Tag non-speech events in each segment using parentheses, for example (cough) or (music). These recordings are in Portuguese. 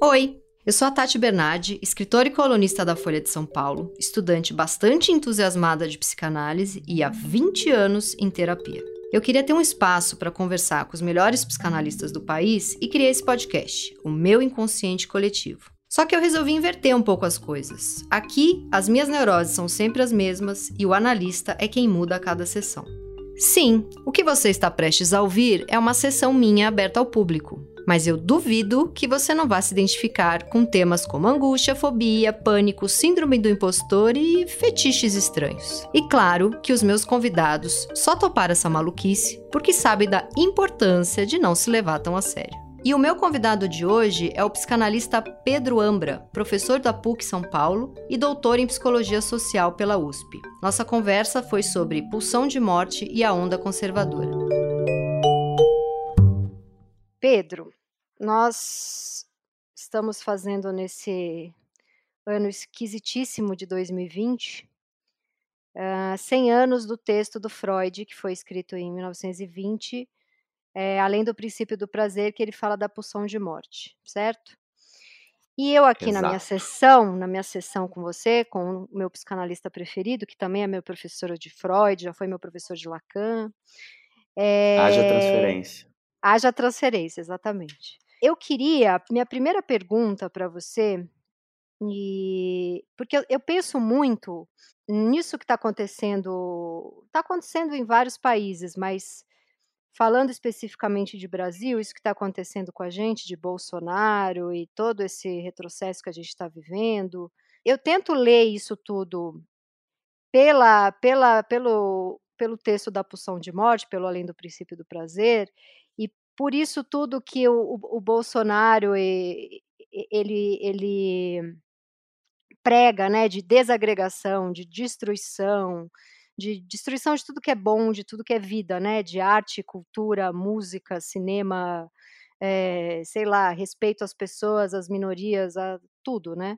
Oi, eu sou a Tati Bernardi, escritora e colunista da Folha de São Paulo, estudante bastante entusiasmada de psicanálise e há 20 anos em terapia. Eu queria ter um espaço para conversar com os melhores psicanalistas do país e criei esse podcast, o meu inconsciente coletivo. Só que eu resolvi inverter um pouco as coisas. Aqui, as minhas neuroses são sempre as mesmas e o analista é quem muda a cada sessão. Sim, o que você está prestes a ouvir é uma sessão minha aberta ao público, mas eu duvido que você não vá se identificar com temas como angústia, fobia, pânico, síndrome do impostor e fetiches estranhos. E claro que os meus convidados só toparam essa maluquice porque sabem da importância de não se levar tão a sério. E o meu convidado de hoje é o psicanalista Pedro Ambra, professor da PUC São Paulo e doutor em psicologia social pela USP. Nossa conversa foi sobre pulsão de morte e a onda conservadora. Pedro, nós estamos fazendo nesse ano esquisitíssimo de 2020, uh, 100 anos do texto do Freud, que foi escrito em 1920, é, além do princípio do prazer, que ele fala da pulsão de morte, certo? E eu aqui Exato. na minha sessão, na minha sessão com você, com o meu psicanalista preferido, que também é meu professor de Freud, já foi meu professor de Lacan. É... Haja transferência. Haja transferência, exatamente. Eu queria, minha primeira pergunta para você, e porque eu, eu penso muito nisso que está acontecendo, está acontecendo em vários países, mas falando especificamente de Brasil, isso que está acontecendo com a gente, de Bolsonaro e todo esse retrocesso que a gente está vivendo, eu tento ler isso tudo pela, pela, pelo, pelo texto da pulsão de morte, pelo além do princípio do prazer, por isso tudo que o, o, o Bolsonaro ele, ele prega, né, de desagregação, de destruição, de destruição de tudo que é bom, de tudo que é vida, né, de arte, cultura, música, cinema, é, sei lá, respeito às pessoas, às minorias, a tudo, né?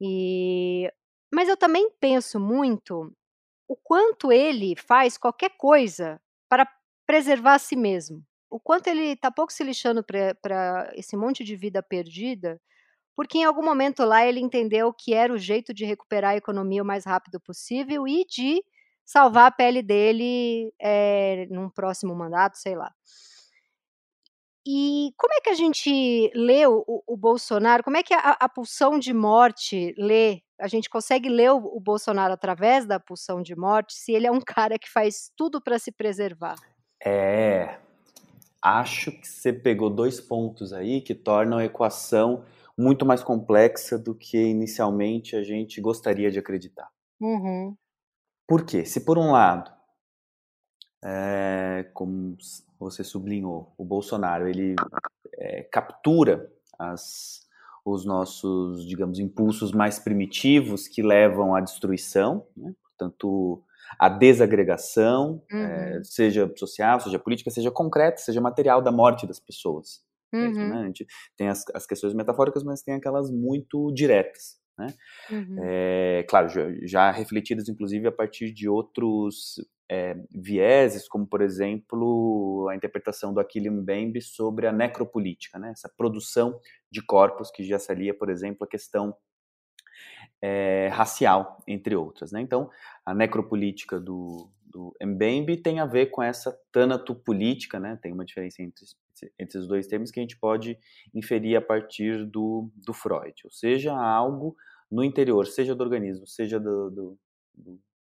E mas eu também penso muito o quanto ele faz qualquer coisa para preservar a si mesmo o quanto ele está pouco se lixando para esse monte de vida perdida, porque em algum momento lá ele entendeu que era o jeito de recuperar a economia o mais rápido possível e de salvar a pele dele é, num próximo mandato, sei lá. E como é que a gente lê o, o Bolsonaro? Como é que a, a, pulsão de morte lê? A gente consegue ler o, o Bolsonaro através da pulsão de morte se ele é um (laughs) cara que faz tudo para se preservar? É, acho que você pegou dois pontos aí que tornam a equação muito mais complexa do que inicialmente a gente gostaria de acreditar. Uhum. Por quê? Se por um lado, é, como você sublinhou, o Bolsonaro ele é, captura as, os nossos, digamos, impulsos mais primitivos que levam à destruição, né? portanto a desagregação, uhum. é, seja social, seja política, seja concreta, seja material da morte das pessoas. Uhum. Mesmo, né? A gente tem as, as, questões metafóricas, mas tem aquelas muito diretas. Né? Uhum. É, claro, já, já, refletidas inclusive a partir de outros é, vieses, como por exemplo a interpretação do Achille Mbembe sobre a necropolítica, né? essa produção de corpos que já salia, por exemplo, a questão é, racial, entre outras. Né? Então, a necropolítica do, do Mbembe tem a ver com essa tanatopolítica, né? tem uma diferença entre, entre os dois termos que a gente pode inferir a partir do, do Freud, ou seja, algo no interior, seja do organismo, seja do, do,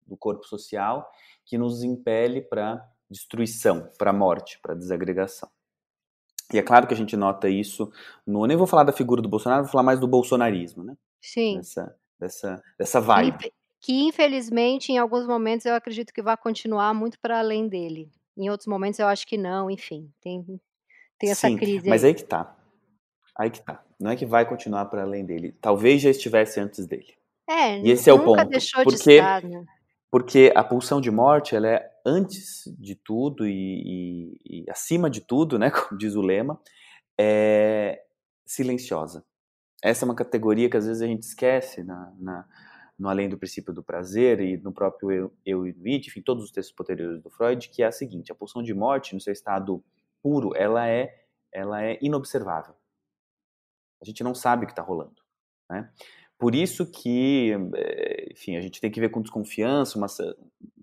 do corpo social, que nos impele para destruição, para morte, para desagregação. E é claro que a gente nota isso no. Nem vou falar da figura do Bolsonaro, vou falar mais do bolsonarismo, né? Sim. Dessa, dessa, dessa vibe. Que, infelizmente, em alguns momentos, eu acredito que vai continuar muito para além dele. Em outros momentos, eu acho que não, enfim. Tem, tem essa Sim, crise. Mas aí que tá. Aí que tá. Não é que vai continuar para além dele. Talvez já estivesse antes dele. É, e esse é o ponto. Deixou porque, de estar, né? porque a pulsão de morte, ela é antes de tudo e, e, e acima de tudo, né, (laughs) como diz o lema, é silenciosa. Essa é uma categoria que às vezes a gente esquece na, na no Além do Princípio do Prazer e no próprio Eu, eu e It, enfim, todos os textos posteriores do Freud, que é a seguinte, a pulsão de morte, no seu estado puro, ela é, ela é inobservável. A gente não sabe o que está rolando. Né? Por isso que, eh, enfim, a gente tem que ver com desconfiança, uma,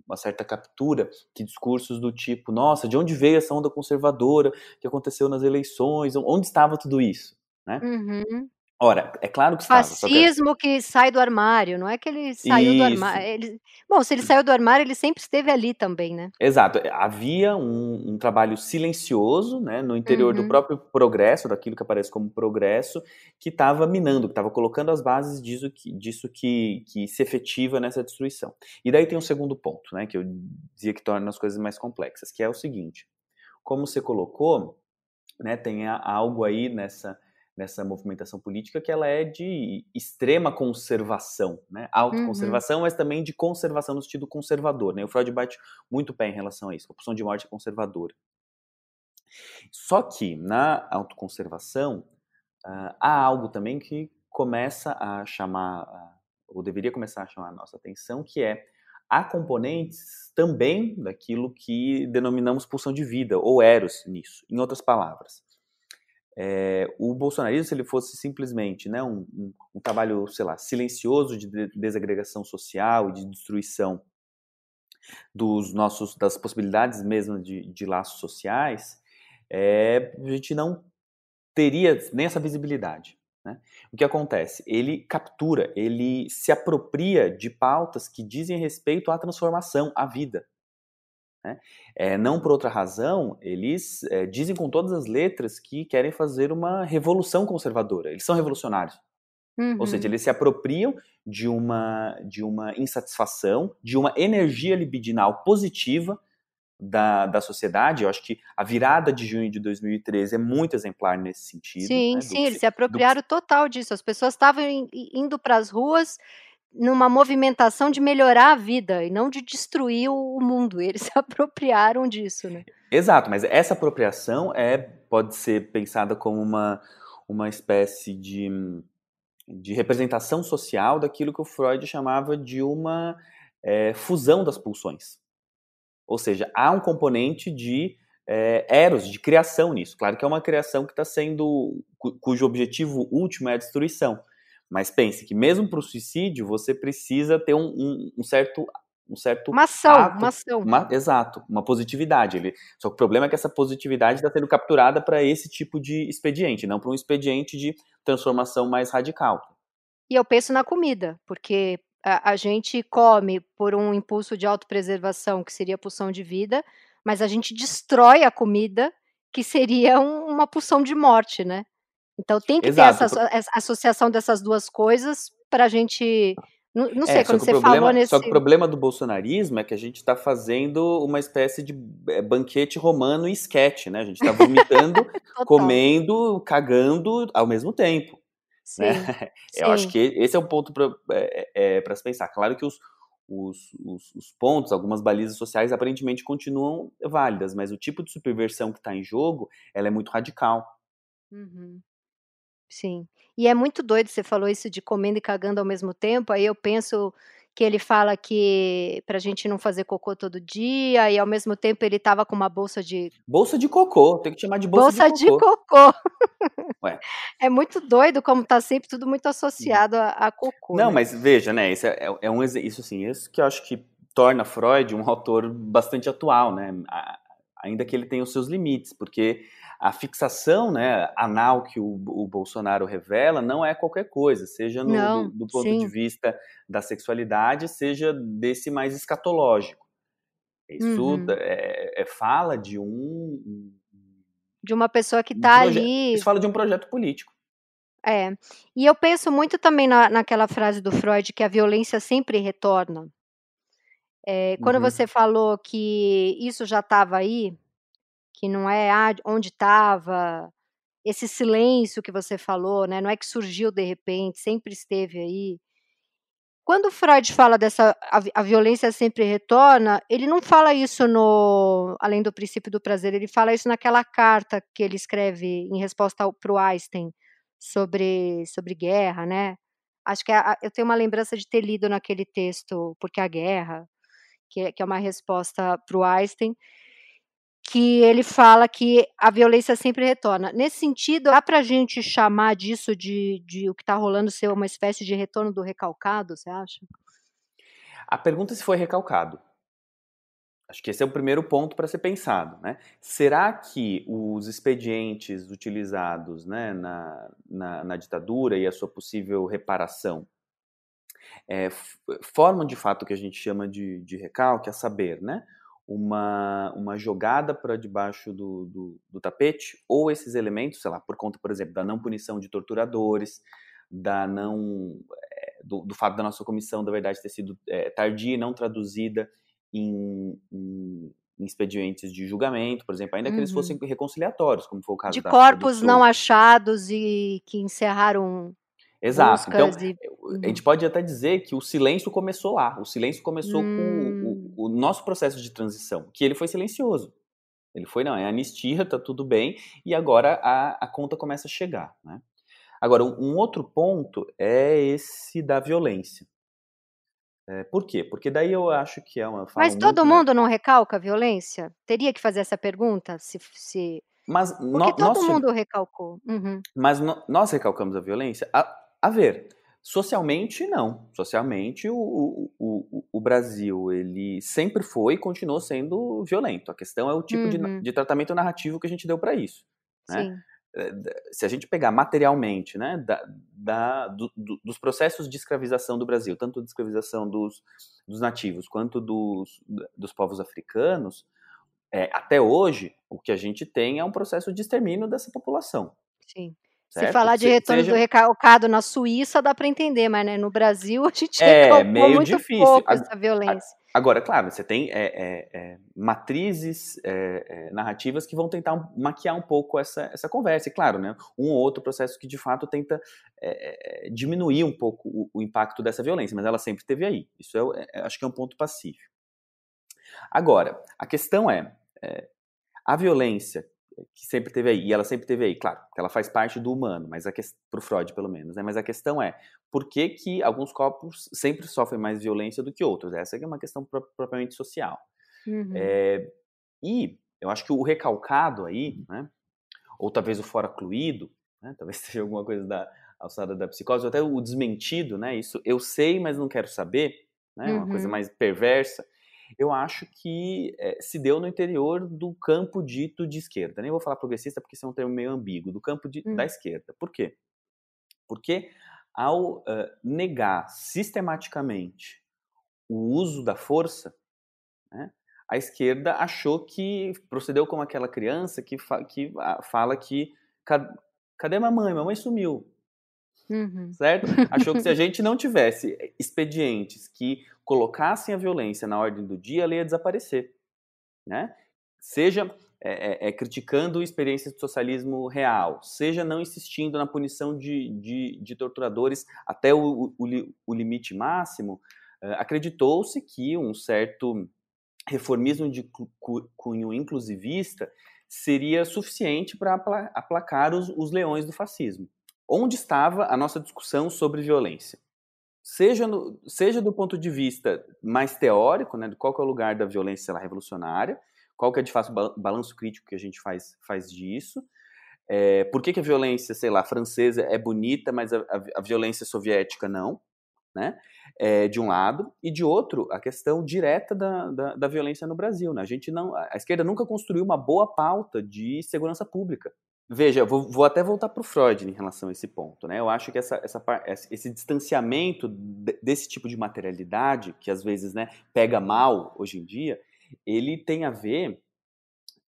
uma certa captura que discursos do tipo, nossa, de onde veio essa onda conservadora que aconteceu nas eleições? Onde estava tudo isso? Né? Uhum. Ora, é claro que estava. Fascismo que... que... sai do armário, não é que ele saiu Isso. do armário. Ele... Bom, se ele saiu do armário, ele sempre esteve ali também, né? Exato. Havia um, um trabalho silencioso, né, no interior uhum. do próprio progresso, daquilo que aparece como progresso, que estava minando, que estava colocando as bases disso, que, disso que, que se efetiva nessa destruição. E daí tem um segundo ponto, né, que eu dizia que torna as coisas mais complexas, que é o seguinte: como você colocou, né, tem algo aí nessa nessa movimentação política que ela é de extrema conservação, né? Autoconservação, uhum. mas também de conservação no sentido conservador, né? O Freud bate muito pé em relação a isso, a opção de morte é conservadora. Só que na autoconservação uh, há algo também que começa a chamar, uh, ou deveria começar a chamar a nossa atenção, que é há componentes também daquilo que denominamos pulsão de vida, ou eros nisso, em outras palavras. É, o bolsonarismo, se ele fosse simplesmente né, um, um, um, trabalho, sei lá, silencioso de desagregação social e de destruição dos nossos, das possibilidades mesmo de, de laços sociais, é, a gente não teria nem essa visibilidade. Né? O que acontece? Ele captura, ele se apropria de pautas que dizem respeito à transformação, à vida. Né? É, não por outra razão, eles é, dizem com todas as letras que querem fazer uma revolução conservadora. Eles são revolucionários. Uhum. Ou seja, uhum. eles se apropriam de uma, de uma insatisfação, de uma energia libidinal positiva da, da sociedade. Eu acho que a virada de junho de 2013 é muito exemplar nesse sentido. Sim, né? sim, eles se apropriaram do... total disso. As pessoas estavam indo para as ruas numa movimentação de melhorar a vida e não de destruir o mundo. (laughs) Eles se apropriaram disso, né? Exato, mas essa apropriação é pode ser pensada como uma, uma espécie de, de representação social daquilo que o Freud chamava de uma é, fusão das pulsões. Ou seja, há um componente de é, eros, de criação nisso. Claro que é uma criação que está sendo, cujo objetivo último é a destruição. Mas pense que mesmo para o suicídio você precisa ter um, um, um certo um certo uma ação, ato, uma ação. Uma, exato, uma positividade. Ele, só que o problema é que essa positividade está sendo capturada para esse tipo de expediente, não para um expediente de transformação mais radical. E eu penso na comida, porque a, a gente come por um impulso de autopreservação, que seria a pulsão de vida, mas a gente destrói a comida, que seria um, uma pulsão de morte, né? Então tem que Exato. ter essa, associação dessas duas coisas para a gente. Não, não sei, é, quando você problema, falou nesse. Só que o problema do bolsonarismo é que a gente está fazendo uma espécie de é, banquete romano e esquete, né? A gente está vomitando, (laughs) comendo, cagando ao mesmo tempo. Sim, né? (laughs) Eu sim. acho que esse é um ponto para é, é, é se pensar. Claro que os, os, os, os, pontos, algumas balizas sociais aparentemente continuam válidas, mas o tipo de superversão que está em jogo, ela é muito radical. Uhum. Sim. E é muito doido, você falou isso de comendo e cagando ao mesmo tempo, aí eu penso que ele fala que pra gente não fazer cocô todo dia, e ao mesmo tempo ele tava com uma bolsa de Bolsa de cocô, tem que chamar de bolsa, bolsa de cocô. De cocô. Ué. É muito doido como tá sempre tudo muito associado a, a cocô. Não, né? mas veja, né, isso é, é um isso assim, isso que eu acho que torna Freud um autor bastante atual, né? Ainda que ele tenha os seus limites, porque a fixação né, anal que o, o, Bolsonaro revela não é qualquer coisa, seja no, não, do, do, ponto sim. de vista da sexualidade, seja desse mais escatológico. Isso uhum. é, é, fala de um. De uma pessoa que está ali. Isso fala de um projeto político. É. E eu penso muito também na, naquela frase do Freud que a violência sempre retorna. É, quando uhum. você falou que isso já estava aí, que não é ah, onde estava, esse silêncio que você falou, né? Não é que surgiu de repente, sempre esteve aí. Quando Freud fala dessa a, a, violência sempre retorna, ele não fala isso no além do princípio do prazer, ele fala isso naquela carta que ele escreve em resposta para o Einstein sobre sobre guerra, né? Acho que é eu tenho uma lembrança de ter lido naquele texto porque a guerra, que é, que é uma resposta para o Einstein que ele fala que a violência sempre retorna. Nesse sentido, dá pra gente chamar disso de de o que tá rolando ser uma espécie de retorno do recalcado, você acha? A pergunta é se foi recalcado. Acho que esse é o primeiro ponto para ser pensado, né. Será que os expedientes utilizados, né, na na na ditadura e a sua possível reparação, eh, formam de fato o que a gente chama de de recalque, a saber, né, uma uma jogada pra debaixo do do do tapete, ou esses elementos, sei lá, por conta, por exemplo, da não punição de torturadores, da não eh, do do fato da nossa comissão da verdade ter sido, eh, tardia e não traduzida em em em expedientes de julgamento, por exemplo, ainda que eles Uhum. fossem reconciliatórios, como foi o caso De da corpos não achados e que encerraram Exato, então, e a gente uhum. pode até dizer que o silêncio começou lá, o silêncio começou com o Hum. o o nosso processo de transição, que ele foi silencioso. Ele foi: "Não, é anistia, tá tudo bem", e agora a a conta começa a chegar, né. Agora um outro ponto é esse da violência. Eh, por quê? Porque daí eu acho que é uma Mas todo muito, né mundo não recalca a violência? Teria que fazer essa pergunta? Se se Mas porque todo mundo recalcou. Uhum. Mas nó nós recalcamos a violência? A a ver, socialmente não, socialmente o o o o Brasil ele sempre foi e continuou sendo violento, a questão é o tipo de Uhum. de tratamento narrativo que a gente deu pra isso, né. Da se a gente pegar materialmente, né, da da do do dos processos de escravização do Brasil, tanto de escravização dos dos nativos quanto dos dos povos africanos, eh, até hoje, o que a gente tem é um processo de extermínio dessa população. Sim. Se Certo? falar de Se retorno do seja recalcado na Suíça dá pra entender, mas, né, no Brasil (laughs) a gente É, meio muito difícil. pouco Ag essa a violência. agora, claro, você tem, eh eh eh, matrizes, eh eh, narrativas que vão tentar maquiar um pouco essa essa conversa e claro, né, um ou outro processo que de fato tenta, diminuir um pouco o o impacto dessa violência, mas ela sempre esteve aí, isso é é acho que é um ponto pacífico. Agora, a questão é, a violência que sempre esteve aí, e ela sempre esteve aí, claro, ela faz parte do humano, mas a para o Freud pelo menos, né, mas a questão é, por que que alguns corpos sempre sofrem mais violência do que outros? Essa é uma questão pro propriamente social. Uhum. Eh, e eu acho que o recalcado aí, né, ou talvez o foracluído, né, (laughs) talvez seja alguma coisa da alçada da psicose, ou até o desmentido, né, isso eu sei, mas não quero saber, né, uma coisa Uhum. mais perversa, eu acho que, eh, se deu no interior do campo dito de esquerda, nem vou falar progressista, porque esse é um termo meio ambíguo, do campo de da Hum. esquerda. Por quê? Porque ao, hã, negar sistematicamente o uso da força, né, a esquerda achou que procedeu como aquela criança que fa que a fala que: "Ca cadê mamãe? Mamãe sumiu". Uhum. Certo? (laughs) Achou que se a gente não tivesse expedientes que colocassem a violência na ordem do dia, ela ia desaparecer, né. Seja, eh eh eh, criticando experiências de socialismo real, seja não insistindo na punição de de de torturadores até o o o limite máximo, hã, acreditou-se que um certo reformismo de cu cu cunho inclusivista seria suficiente apla aplacar os os leões do fascismo. Onde estava a nossa discussão sobre violência? Seja no seja do ponto de vista mais teórico, né, de qual é o lugar da violência, lá, revolucionária, qual que é de fato o balan balanço crítico que a gente faz faz disso, eh, por que que a violência, sei lá, francesa é bonita, mas a a a violência soviética não, né, eh, de um lado, e de outro, a questão direta da da da violência no Brasil, né, a gente não a esquerda nunca construiu uma boa pauta de segurança pública. Veja, vou vou até voltar para o Freud em relação a esse ponto, né, eu acho que essa essa esse distanciamento de desse tipo de materialidade, que às vezes, né, pega mal hoje em dia, ele tem a ver,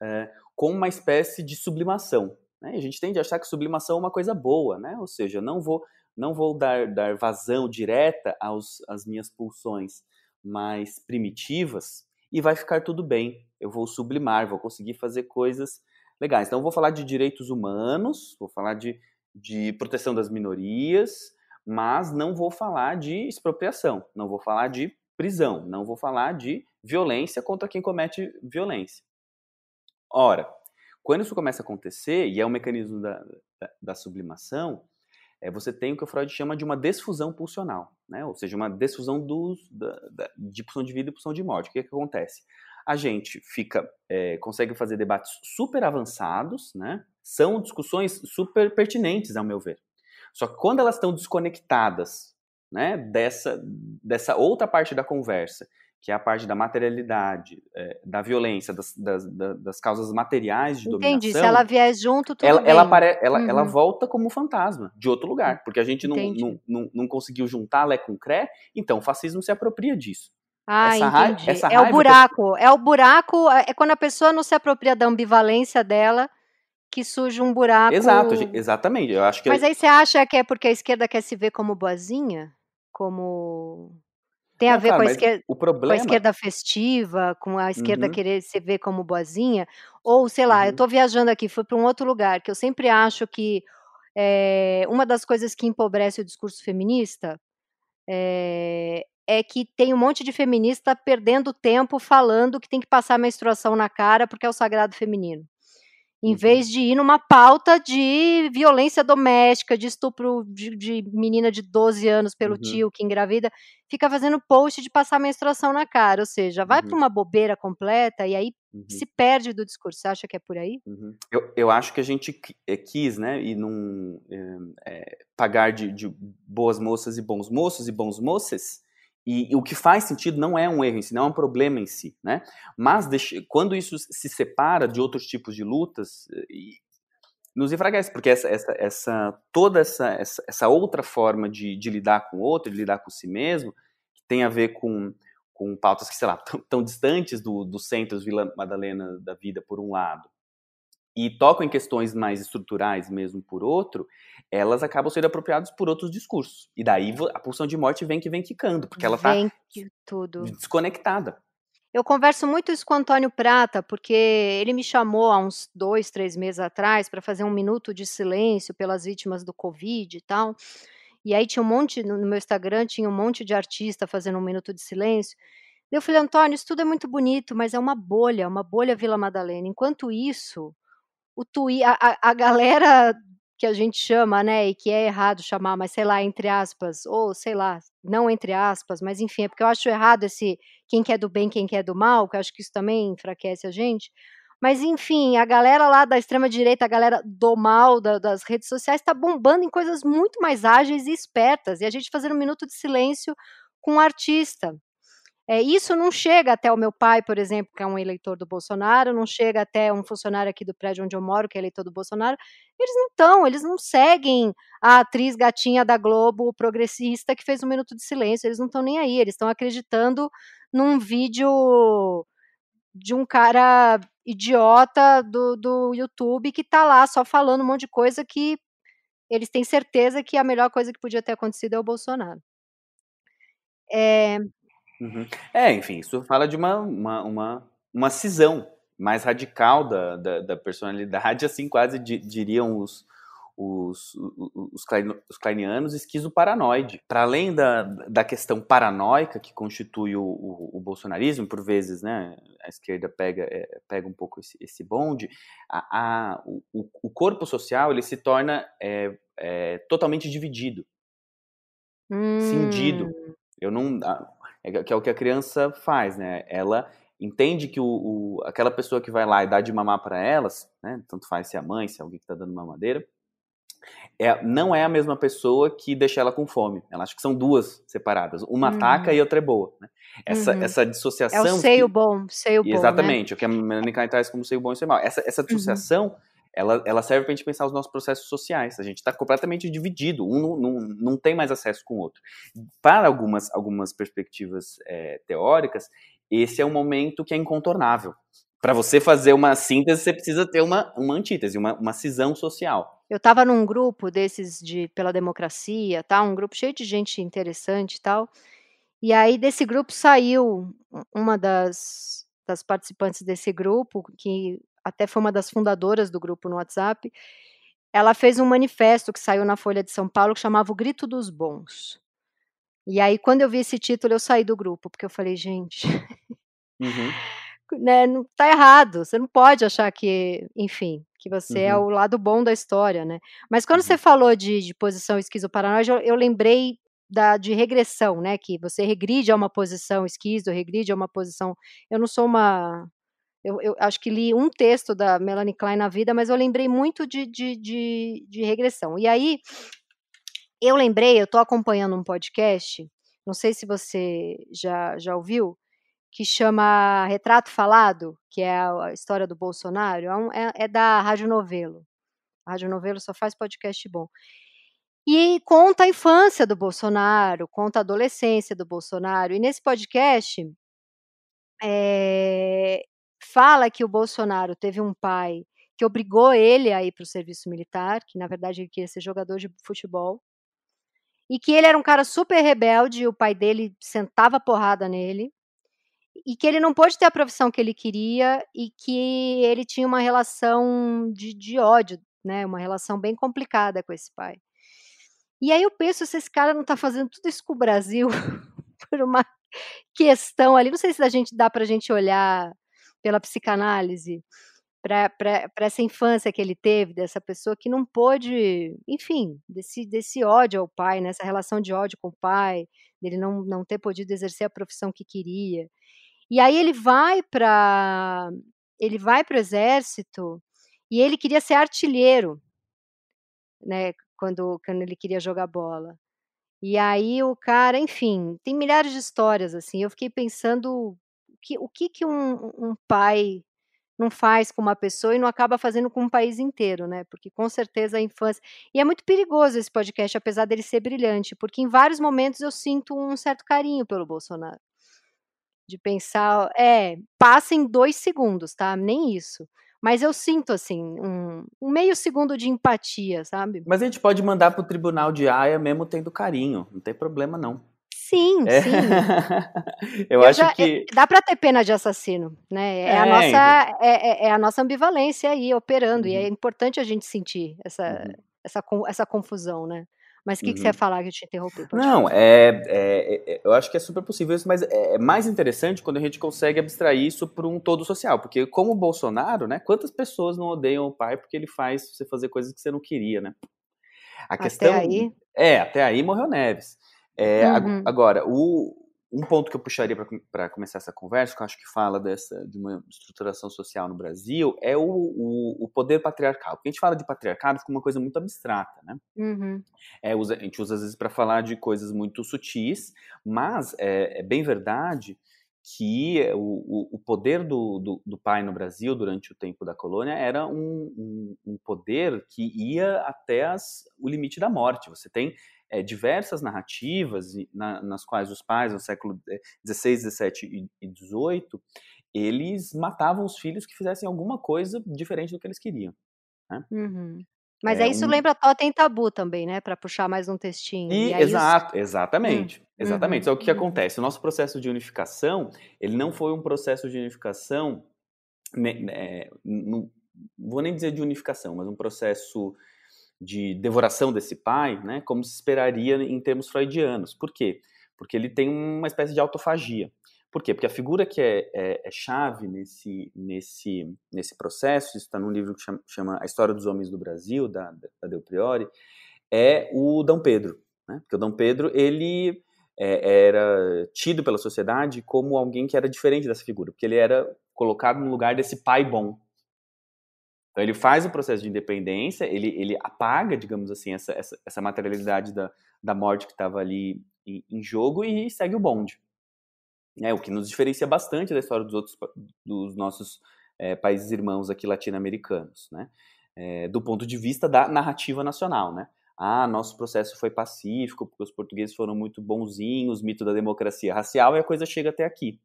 eh, com uma espécie de sublimação, né, a gente tende a achar que sublimação é uma coisa boa, né, ou seja, não vou não vou dar dar vazão direta aos às minhas pulsões mais primitivas e vai ficar tudo bem, eu vou sublimar, vou conseguir fazer coisas legais. Então eu vou falar de direitos humanos, vou falar de de proteção das minorias, mas não vou falar de expropriação, não vou falar de prisão, não vou falar de violência contra quem comete violência. Ora, quando isso começa a acontecer, e é um mecanismo da da da sublimação, eh, você tem o que o Freud chama de uma desfusão pulsional, né, ou seja, uma desfusão dos da de pulsão de vida e pulsão de morte. O que que acontece? A gente fica, é, consegue fazer debates super avançados, né? São discussões super pertinentes, ao meu ver. Só que quando elas estão desconectadas, né, dessa, dessa outra parte da conversa, que é a parte da materialidade, é, da violência, das, das, das, causas materiais de Entendi. dominação. Entendi, se ela vier junto, tudo ela, bem. Ela, apare, ela, uhum. ela volta como fantasma de outro lugar, porque a gente não, não, não, não, conseguiu juntar Lé com Cré, então o fascismo se apropria disso. Ah, essa entendi. Raiva, essa é o buraco, que... é o buraco, é, é quando a pessoa não se apropria da ambivalência dela, que surge um buraco. Exato, exatamente. Eu acho que Mas aí você acha que é porque a esquerda quer se ver como boazinha? Como tem a ver com, a esquerda, problema... com, a esquerda, festiva, com a esquerda uhum. querer se ver como boazinha? Ou, sei lá, uhum. eu estou viajando aqui, fui para um outro lugar, que eu sempre acho que é, uma das coisas que empobrece o discurso feminista é, é, que tem um monte de feminista perdendo tempo falando que tem que passar menstruação na cara porque é o sagrado feminino em uhum. vez de ir numa pauta de violência doméstica, de estupro de, de menina de 12 anos pelo uhum. tio que engravida, fica fazendo post de passar menstruação na cara, ou seja, vai uhum. para uma bobeira completa e aí uhum. se perde do discurso. Você acha que é por aí? Uhum. Eu, eu acho que a gente eh, quis, né, e não é, pagar de, de boas moças e bons moços e bons moças, e, e, o que faz sentido não é um erro em si, não é um problema em si, né? Mas deixa, quando isso se separa de outros tipos de lutas, e, nos enfraquece, porque essa, essa, essa toda essa, essa, essa, outra forma de, de lidar com o outro, de lidar com si mesmo, que tem a ver com, com pautas que, sei lá, tão, tão distantes do, dos centros Vila Madalena da vida, por um lado, e tocam em questões mais estruturais mesmo por outro, elas acabam sendo apropriadas por outros discursos. E daí a pulsão de morte vem que vem quicando, porque ela está desconectada. Eu converso muito isso com o Antônio Prata, porque ele me chamou há uns dois, três meses atrás para fazer um minuto de silêncio pelas vítimas do Covid e tal. E aí tinha um monte, no meu Instagram, tinha um monte de artista fazendo um minuto de silêncio. Eu falei, Antônio, isso tudo é muito bonito, mas é uma bolha, uma bolha Vila Madalena. Enquanto isso, o twi a, a, galera que a gente chama, né, e que é errado chamar, mas sei lá, entre aspas, ou sei lá, não entre aspas, mas enfim, é porque eu acho errado esse quem quer do bem, quem quer do mal, que eu acho que isso também enfraquece a gente. Mas enfim, a galera lá da extrema direita, a galera do mal da, das redes sociais está bombando em coisas muito mais ágeis e espertas. E a gente fazendo um minuto de silêncio com um artista, é, isso não chega até o meu pai, por exemplo, que é um eleitor do Bolsonaro, não chega até um funcionário aqui do prédio onde eu moro, que é eleitor do Bolsonaro. Eles não estão, eles não seguem a atriz gatinha da Globo, progressista, que fez um minuto de silêncio, eles não estão nem aí, eles estão acreditando num vídeo de um cara idiota do, do YouTube que está lá só falando um monte de coisa que eles têm certeza que a melhor coisa que podia ter acontecido é o Bolsonaro. É, Uhum. É, enfim, isso fala de uma, uma, uma, uma cisão mais radical da, da, da personalidade, (laughs) assim quase di, diriam os, os, os, os kleinianos esquizoparanoide. Para além da, da questão paranoica que constitui o, o, o, bolsonarismo, por vezes né, a esquerda pega, é, pega um pouco esse, esse bonde, a, a, o, o corpo social ele se torna é, é, totalmente dividido, hum. cindido. Eu não, que é o que a criança faz, né? Ela entende que o, o aquela pessoa que vai lá e dá de mamar para elas, né? Tanto faz se é a mãe, se é alguém que está dando mamadeira, é, não é a mesma pessoa que deixa ela com fome. Ela acha que são duas separadas. Uma uhum. ataca e outra é boa. Né? Essa, uhum. essa dissociação. É o seio que, bom, seio bom. Né? Exatamente, né? o que a Melanie Klein traz como seio bom e seio mal. Essa, essa uhum. dissociação uhum ela, ela serve para a gente pensar os nossos processos sociais. A gente está completamente dividido, um não, não, não tem mais acesso com o outro. Para algumas, algumas perspectivas é, teóricas, esse é um momento que é incontornável. Para você fazer uma síntese, você precisa ter uma, uma antítese, uma, uma cisão social. Eu estava num grupo desses de pela democracia, tá? um grupo cheio de gente interessante e tal. E aí desse grupo saiu uma das, das participantes desse grupo, que até foi uma das fundadoras do grupo no WhatsApp, ela fez um manifesto que saiu na Folha de São Paulo que chamava O Grito dos Bons. E aí, quando eu vi esse título, eu saí do grupo, porque eu falei, gente, uhum. (laughs) né, não tá errado, você não pode achar que, enfim, que você é uhum. é o lado bom da história, né? Mas quando uhum. você falou de, de posição esquizoparanoide, eu, eu lembrei da, de regressão, né? Que você regride a uma posição esquizo, regride a uma posição. Eu não sou uma. Eu, eu, acho que li um texto da Melanie Klein na vida, mas eu lembrei muito de, de, de, de regressão. E aí, eu lembrei, eu estou acompanhando um podcast, não sei se você já, já ouviu, que chama Retrato Falado, que é a história do Bolsonaro, é, é, é da Rádio Novelo. A Rádio Novelo só faz podcast bom. E conta a infância do Bolsonaro, conta a adolescência do Bolsonaro. E nesse podcast, é, fala que o Bolsonaro teve um pai que obrigou ele a ir para o serviço militar, que na verdade ele queria ser jogador de futebol, e que ele era um cara super rebelde, o pai dele sentava porrada nele, e que ele não pôde ter a profissão que ele queria e que ele tinha uma relação de, de ódio, né, uma relação bem complicada com esse pai. E aí eu penso se esse cara não está fazendo tudo isso com o Brasil (laughs) por uma questão ali, não sei se a gente dá para a gente olhar pela psicanálise para essa infância que ele teve dessa pessoa que não pôde, enfim, desse, desse ódio ao pai, nessa né, relação de ódio com o pai, dele não, não ter podido exercer a profissão que queria. E aí ele vai para ele vai para o exército e ele queria ser artilheiro, né? quando, quando ele queria jogar bola. E aí o cara, enfim, tem milhares de histórias assim. Eu fiquei pensando que, o que, que um, um pai não faz com uma pessoa e não acaba fazendo com um país inteiro, né? Porque com certeza a infância. E é muito perigoso esse podcast, apesar dele ser brilhante, porque em vários momentos eu sinto um certo carinho pelo Bolsonaro. De pensar, é, passa em dois segundos, tá? Nem isso. Mas eu sinto, assim, um, um, meio segundo de empatia, sabe? Mas a gente pode mandar pro tribunal de Haia mesmo tendo carinho, não tem problema não. Sim, é. sim. (laughs) eu, eu, acho já, que. É, dá para ter pena de assassino, né? É, é a, nossa, então. é, é, é, a nossa ambivalência aí operando, uhum. e é uhum. importante a gente sentir essa, uhum. essa, essa confusão, né? Mas o que, uhum. que, você ia uhum. falar que eu te interrompi? Não, é, é, é, eu acho que é super possível isso, mas é, é mais interessante quando a gente consegue abstrair isso para um todo social. Porque, como o Bolsonaro, né? Quantas pessoas não odeiam o pai porque ele faz você fazer coisas que você não queria, né? A questão. Até aí. É, até aí morreu Neves. É, uhum. Agora, o, um ponto que eu puxaria para começar essa conversa, que eu acho que fala dessa de uma estruturação social no Brasil, é o, o, o poder patriarcal. Porque a gente fala de patriarcado como uma coisa muito abstrata, né? Uhum. É, usa, a gente usa às vezes para falar de coisas muito sutis, mas é, é bem verdade que o, o, poder do, do, do, pai no Brasil durante o tempo da colônia era um, um, um poder que ia até as, o limite da morte. Você tem é, diversas narrativas na, nas quais os pais, no século XVI, XVII e XVIII, eles matavam os filhos que fizessem alguma coisa diferente do que eles queriam. Né? Uhum. Mas é, aí isso um... lembra Totem Tabu também, né? Para puxar mais um textinho. E, e exato, exatamente. Hum. Exatamente. Uhum. O que uhum. acontece? O nosso processo de unificação, ele não foi um processo de unificação, né, não vou nem dizer de unificação, mas um processo de devoração desse pai, né, como se esperaria em termos freudianos. Por quê? Porque ele tem uma espécie de autofagia. Por quê? Porque a figura que é, é, é chave nesse, nesse, nesse processo, isso está num livro que chama, chama, A História dos Homens do Brasil, da, da Del Priori, é o Dom Pedro. Né? Porque o Dom Pedro, ele é, era tido pela sociedade como alguém que era diferente dessa figura, porque ele era colocado no lugar desse pai bom, então ele faz o processo de independência, ele, ele apaga, digamos assim, essa, essa, essa materialidade da, da morte que estava ali em, em, jogo e segue o bonde. É, o que nos diferencia bastante da história dos outros dos nossos é, países irmãos aqui latino-americanos, né? É, do ponto de vista da narrativa nacional, né? Ah, nosso processo foi pacífico porque os portugueses foram muito bonzinhos, mito da democracia racial e a coisa chega até aqui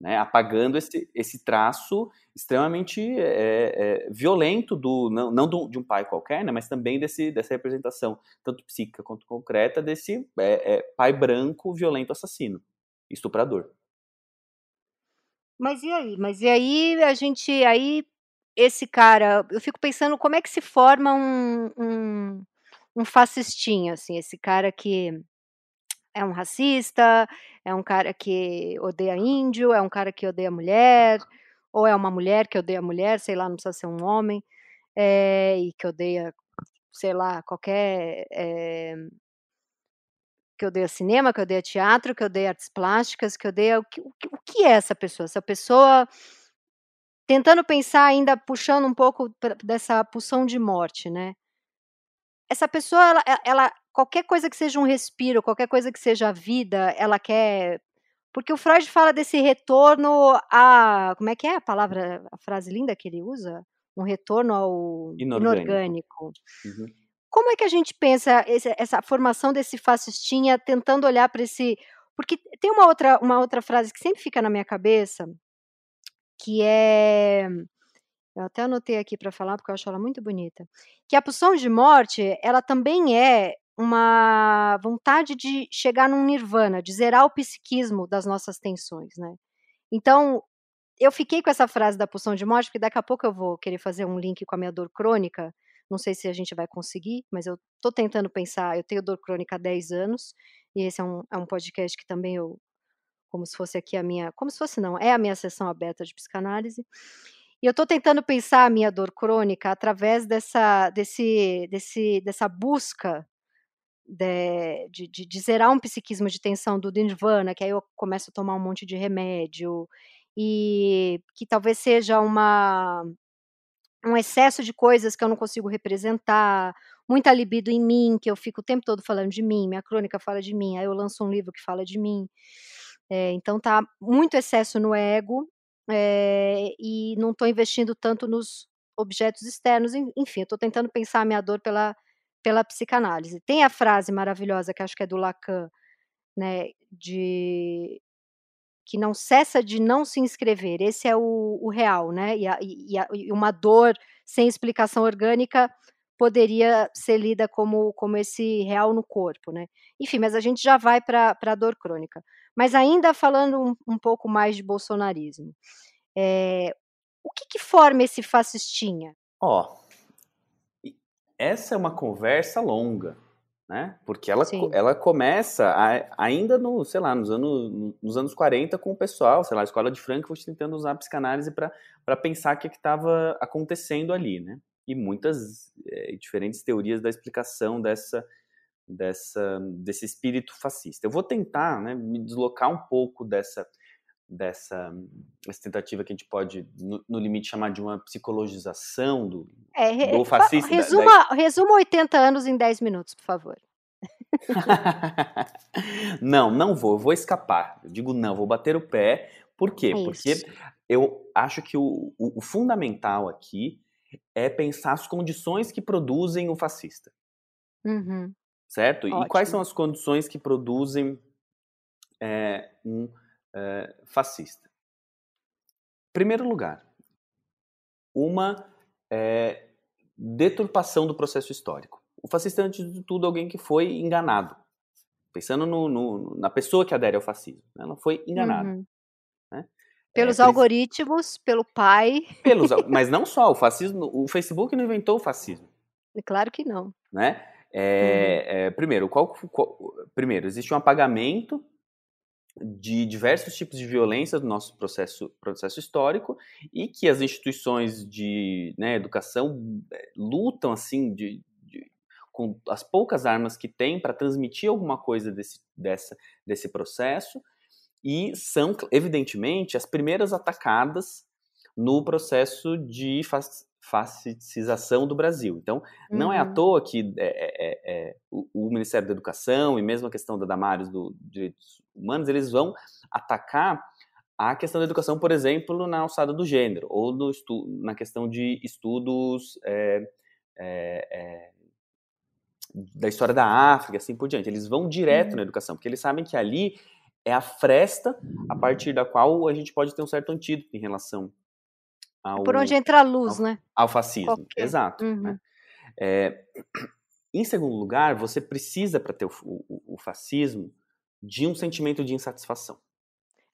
né, apagando esse, esse traço extremamente é, é, violento do não, não do, de um pai qualquer, né, mas também desse, dessa representação tanto psíquica quanto concreta desse é, pai branco violento assassino, estuprador. Mas e aí? Mas e aí a gente aí esse cara, eu fico pensando como é que se forma um, um, um fascistinho assim, esse cara que é um racista, é um cara que odeia índio, é um cara que odeia mulher, ou é uma mulher que odeia mulher, sei lá, não precisa ser um homem, é, e que odeia, sei lá, qualquer é, que odeia cinema, que odeia teatro, que odeia artes plásticas, que odeia o que, o que, o que é essa pessoa? Essa pessoa tentando pensar ainda puxando um pouco dessa pulsão de morte, né? Essa pessoa, ela, ela, qualquer coisa que seja um respiro, qualquer coisa que seja vida, ela quer. Porque o Freud fala desse retorno a. Como é que é a palavra, a frase linda que ele usa? Um retorno ao inorgânico. inorgânico. Uhum. Como é que a gente pensa essa formação desse fascistinha tentando olhar para esse. Porque tem uma outra, uma outra frase que sempre fica na minha cabeça, que é. Eu até anotei aqui para falar porque eu acho ela muito bonita. Que a pulsão de morte, ela também é uma vontade de chegar num nirvana, de zerar o psiquismo das nossas tensões, né? Então, eu fiquei com essa frase da pulsão de morte, porque daqui a pouco eu vou querer fazer um link com a minha dor crônica. Não sei se a gente vai conseguir, mas eu estou tentando pensar. Eu tenho dor crônica há 10 anos, e esse é um, é um podcast que também eu, como se fosse aqui a minha, como se fosse não, é a minha sessão aberta de psicanálise. E eu estou tentando pensar a minha dor crônica através dessa, desse, desse, dessa busca de, de, de, de, zerar um psiquismo de tensão do Nirvana, que aí eu começo a tomar um monte de remédio, e que talvez seja uma um excesso de coisas que eu não consigo representar, muita libido em mim, que eu fico o tempo todo falando de mim, minha crônica fala de mim, aí eu lanço um livro que fala de mim. É, então tá muito excesso no ego é, e não estou investindo tanto nos objetos externos. Enfim, estou tentando pensar a minha dor pela pela psicanálise. Tem a frase maravilhosa que acho que é do Lacan, né, de que não cessa de não se inscrever. Esse é o, o real, né? E, a, e, a, e, uma dor sem explicação orgânica poderia ser lida como, como esse real no corpo, né? Enfim, mas a gente já vai para a dor crônica. Mas ainda falando um, um pouco mais de bolsonarismo, é, o que, que forma esse fascistinha? Ó, oh, essa é uma conversa longa, né? Porque ela, ela começa a, ainda no, sei lá, nos anos, nos anos 40 com o pessoal, sei lá, a escola de Frankfurt tentando usar a psicanálise para pensar o que estava acontecendo ali, né? E muitas é, diferentes teorias da explicação dessa, dessa, desse espírito fascista. Eu vou tentar né, me deslocar um pouco dessa, dessa essa tentativa que a gente pode, no, no, limite, chamar de uma psicologização do, é, do fascista. Resuma, da, resuma 80 anos em 10 minutos, por favor. (laughs) não, não vou, eu vou escapar. Eu digo não, vou bater o pé. Por quê? É Porque eu acho que o, o, o fundamental aqui é pensar as condições que produzem o fascista. Uhum. Certo? Ótimo. E quais são as condições que produzem é, um é, fascista. Primeiro lugar, uma é, deturpação do processo histórico. O fascista é, antes de tudo, alguém que foi enganado. Pensando no, no, na pessoa que adere ao fascismo. Né? Ela foi enganada. Uhum. Né? Pelos é, algoritmos, pelo pai. Pelos, (laughs) mas não só, o fascismo, o Facebook não inventou o fascismo. Claro que não. Né? É, uhum. é, primeiro, qual, qual, primeiro, existe um apagamento de diversos tipos de violência do nosso processo, processo histórico e que as instituições de né, educação eh, lutam assim de, de, com as poucas armas que têm para transmitir alguma coisa desse, dessa, desse processo e são, evidentemente, as primeiras atacadas no processo de fascização do Brasil. Então, não uhum. é à uhum. toa que é, é, é, o, o, Ministério da Educação e mesmo a questão da Damares do Direitos Humanos, eles vão atacar a questão da educação, por exemplo, na alçada do gênero, ou no na questão de estudos é, é, é, da história da África, assim por diante. Eles vão direto uhum. na educação, porque eles sabem que ali é a fresta a partir da qual a gente pode ter um certo antídoto em relação ao, Por onde entra a luz, ao, né? Ao fascismo, Qualquer. exato. Né? Uhum. Né? É, em segundo lugar, você precisa, para ter o, o, o, fascismo, de um sentimento de insatisfação.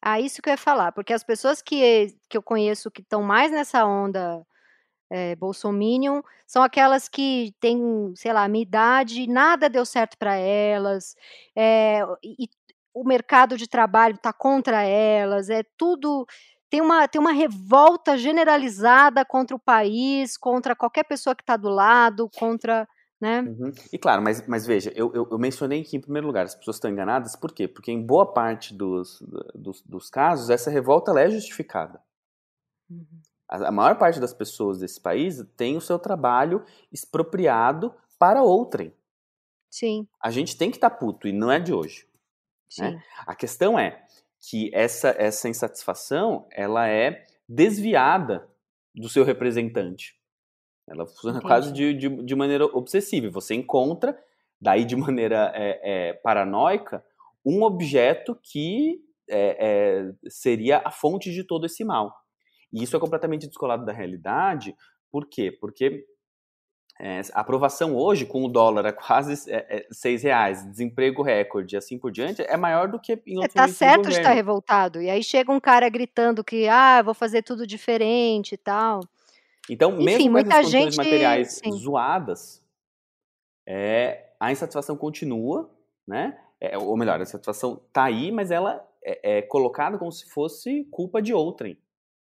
Ah, isso que eu ia falar, porque as pessoas que, que eu conheço que estão mais nessa onda é, bolsominion são aquelas que têm, sei lá, a minha idade, nada deu certo para elas, é, e, o mercado de trabalho está contra elas, é tudo tem uma, tem uma revolta generalizada contra o país, contra qualquer pessoa que está do lado, contra. né? Uhum. E claro, mas, mas veja, eu, eu, eu, mencionei que, em primeiro lugar, as pessoas estão enganadas, por quê? Porque em boa parte dos, dos, dos casos, essa revolta é justificada. Uhum. A, a, maior parte das pessoas desse país tem o seu trabalho expropriado para outrem. Sim. A gente tem que estar tá puto, e não é de hoje. Né? A questão é que essa, essa insatisfação ela é desviada do seu representante. Ela funciona Entendi. quase de, de, de, maneira obsessiva. Você encontra, daí de (laughs) maneira é, é, paranoica, um objeto que é, é, seria a fonte de todo esse mal. E isso é completamente descolado da realidade. Por quê? Porque é, a aprovação hoje, com o dólar a quase é, é, seis reais, desemprego recorde e assim por diante, é maior do que em outros Está certo de estar revoltado. E aí chega um cara gritando que, ah, vou fazer tudo diferente e tal. Então, Enfim, mesmo com essas gente... materiais Sim. zoadas, é, a insatisfação continua, né? É, ou melhor, a insatisfação está aí, mas ela é, é, colocada como se fosse culpa de outrem.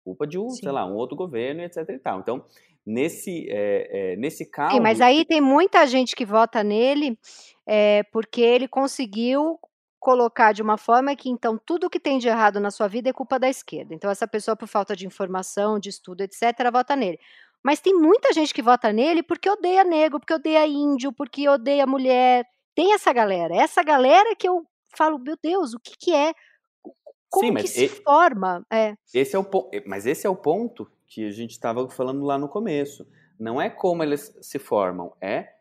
Culpa de um, Sim. sei lá, um outro governo, etc e tal. Então, nesse, é, é, nesse caso... Sim, mas aí tem muita gente que vota nele é, porque ele conseguiu colocar de uma forma que então tudo que tem de errado na sua vida é culpa da esquerda. Então essa pessoa por falta de informação, de estudo, etc, vota nele. Mas tem muita gente que vota nele porque odeia negro, porque odeia índio, porque odeia mulher. Tem essa galera. Essa galera que eu falo, meu Deus, o que que é? Como Sim, que se e, forma? É. Esse é o mas esse é o ponto que a gente estava falando lá no começo. Não é como elas se formam, é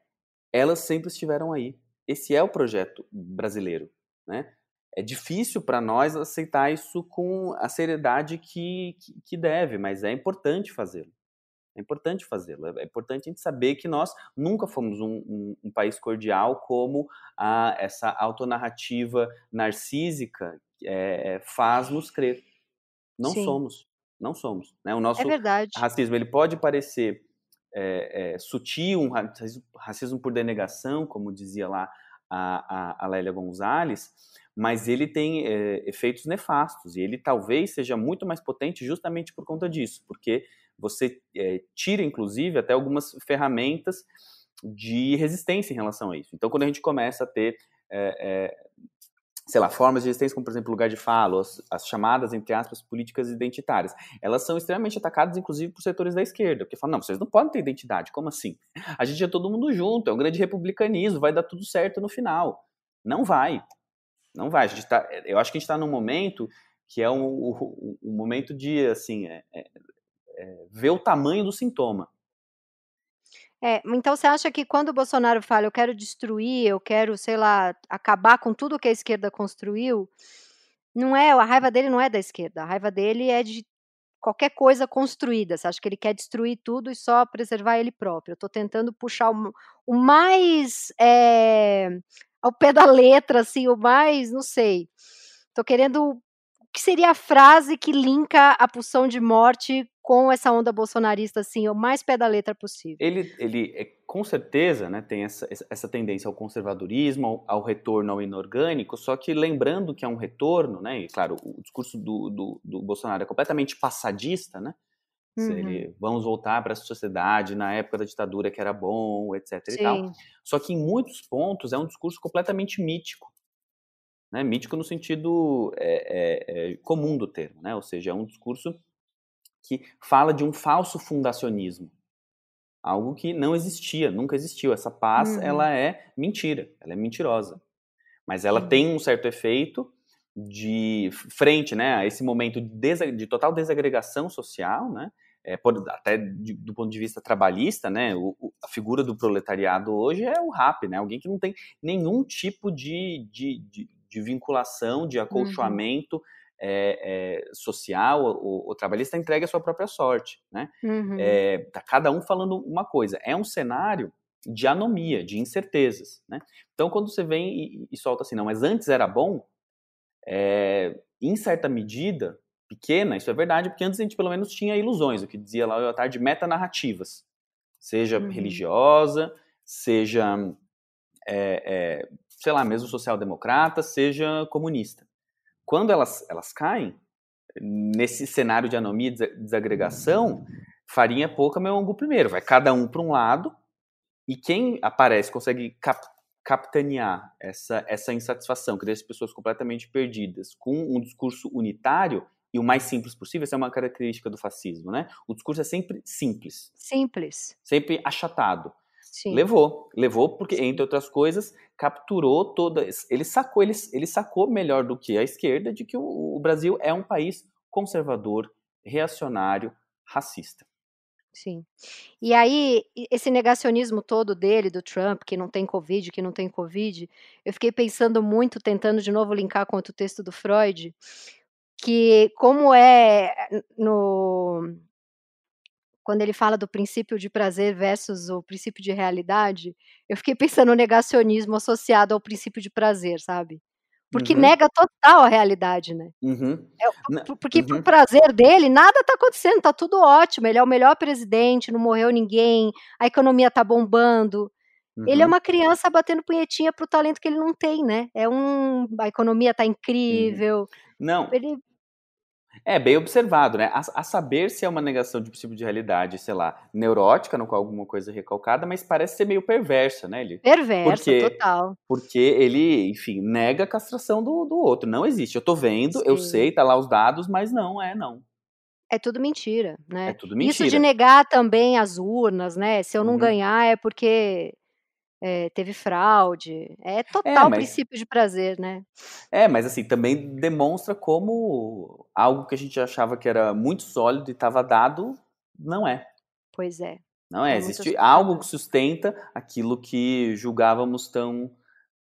elas sempre estiveram aí. Esse é o projeto brasileiro né? É difícil para nós aceitar isso com a seriedade que, que, que deve, mas é importante fazê-lo. É importante fazê-lo. É importante a gente saber que nós nunca fomos um, um, um país cordial como a, essa autonarrativa narcísica é, faz nos crer. Não Sim. somos. Não somos. Né? O nosso é racismo ele pode parecer é, é, sutil, um racismo, racismo por denegação, como dizia lá a, a, a Lélia Gonzalez, mas ele tem é, efeitos nefastos e ele talvez seja muito mais potente justamente por conta disso, porque você tira, inclusive, até algumas ferramentas de resistência em relação a isso. Então, quando a gente começa a ter sei lá, formas de resistência, como por exemplo lugar de fala, as, as, chamadas, entre aspas, políticas identitárias, elas são extremamente atacadas, inclusive, por setores da esquerda, porque falam, não, vocês não podem ter identidade, como assim? A gente é todo mundo junto, é um grande republicanismo, vai dar tudo certo no final. Não vai. Não vai. Tá, eu acho que a gente está num momento que é um, um, um momento de, assim, é, é, é, ver o tamanho do sintoma. É, então você acha que quando o Bolsonaro fala: "Eu quero destruir, eu quero, sei lá, acabar com tudo que a esquerda construiu", não é a raiva dele não é da esquerda, a raiva dele é de qualquer coisa construída, você acha que ele quer destruir tudo e só preservar ele próprio. Eu estou tentando puxar o o mais, eh, ao pé da letra, assim, o mais não sei, estou querendo o que seria a frase que linka a pulsão de morte com essa onda bolsonarista, assim, o mais pé da letra possível. Ele, ele é, com certeza, né, tem essa, essa tendência ao conservadorismo, ao, ao, retorno ao inorgânico, só que lembrando que é um retorno, né, e claro, o discurso do, do, do Bolsonaro é completamente passadista, né, Uhum. Ele, vamos voltar para a sociedade na época da ditadura que era bom, etc. Sim. E tal. Só que em muitos pontos é um discurso completamente mítico. Né? Mítico no sentido é, é, é, comum do termo, né? ou seja, é um discurso que fala de um falso fundacionismo. Algo que não existia, nunca existiu. Essa paz, uhum. ela é mentira, ela é mentirosa. Mas ela uhum. tem um certo efeito de frente né, a esse momento de, de total desagregação social, né, é, por, até de, do ponto de vista trabalhista, né, o, o, a figura do proletariado hoje é o RAP, né, alguém que não tem nenhum tipo de, de, de, de vinculação, de uhum. acolchoamento uhum é, é, social ou, trabalhista entregue a sua própria sorte, né? Uhum. É, tá cada um falando uma coisa. É um cenário de anomia, de incertezas, né? Então, quando você vem e, e solta assim, não, mas antes era bom, é, em certa medida, pequena, isso é verdade, porque antes a gente pelo menos tinha ilusões, o que dizia lá o tarde, metanarrativas, seja uhum. religiosa, seja, é, é, sei lá, mesmo social-democrata, seja comunista quando elas, elas caem, nesse cenário de anomia e desagregação, farinha pouca, meu angu primeiro. Vai cada um para um lado E quem aparece, consegue cap capitanear essa, essa insatisfação, que deixa as pessoas completamente perdidas, com um discurso unitário e o mais simples possível, essa é uma característica do fascismo, né? O discurso é sempre simples. Simples. Sempre achatado. Sim. Levou, levou porque entre outras coisas capturou toda, ele sacou, ele, ele sacou melhor do que a esquerda de que o, o Brasil é um país conservador, reacionário, racista. Sim. E aí, esse negacionismo todo dele, do Trump, que não tem Covid, que não tem Covid, eu fiquei pensando muito, tentando de novo linkar com outro texto do Freud, que como é no quando ele fala do princípio de prazer versus o princípio de realidade, eu fiquei pensando no negacionismo associado ao princípio de prazer, sabe? Porque Uhum, nega total a realidade, né? uhum. É, porque pro uhum, prazer dele, nada tá acontecendo, tá tudo ótimo. Ele é o melhor presidente, não morreu ninguém, a economia tá bombando. Ele é uhum, uma criança batendo punhetinha pro talento que ele não tem, né? É um, a economia tá uhum. incrível. Não, Ele é bem observado, né? A, a saber se é uma negação de princípio de realidade, sei lá, neurótica, no qual alguma coisa é recalcada, mas parece ser meio perversa, né? Ele, perversa, porque, total. porque ele, enfim, nega a castração do, do outro. Não existe. Eu tô vendo, eu Sim. sei, tá lá os dados, mas não é, não. É tudo mentira, É né? tudo Isso de mentira. negar também as urnas, né? Se eu não Uhum. ganhar é porque é, teve fraude. É É, total mas, princípio de prazer, né? é, mas assim, também demonstra como algo que a gente achava que era muito sólido e estava dado, não é. Pois é. Não é, É existe algo que sustenta aquilo que julgávamos tão,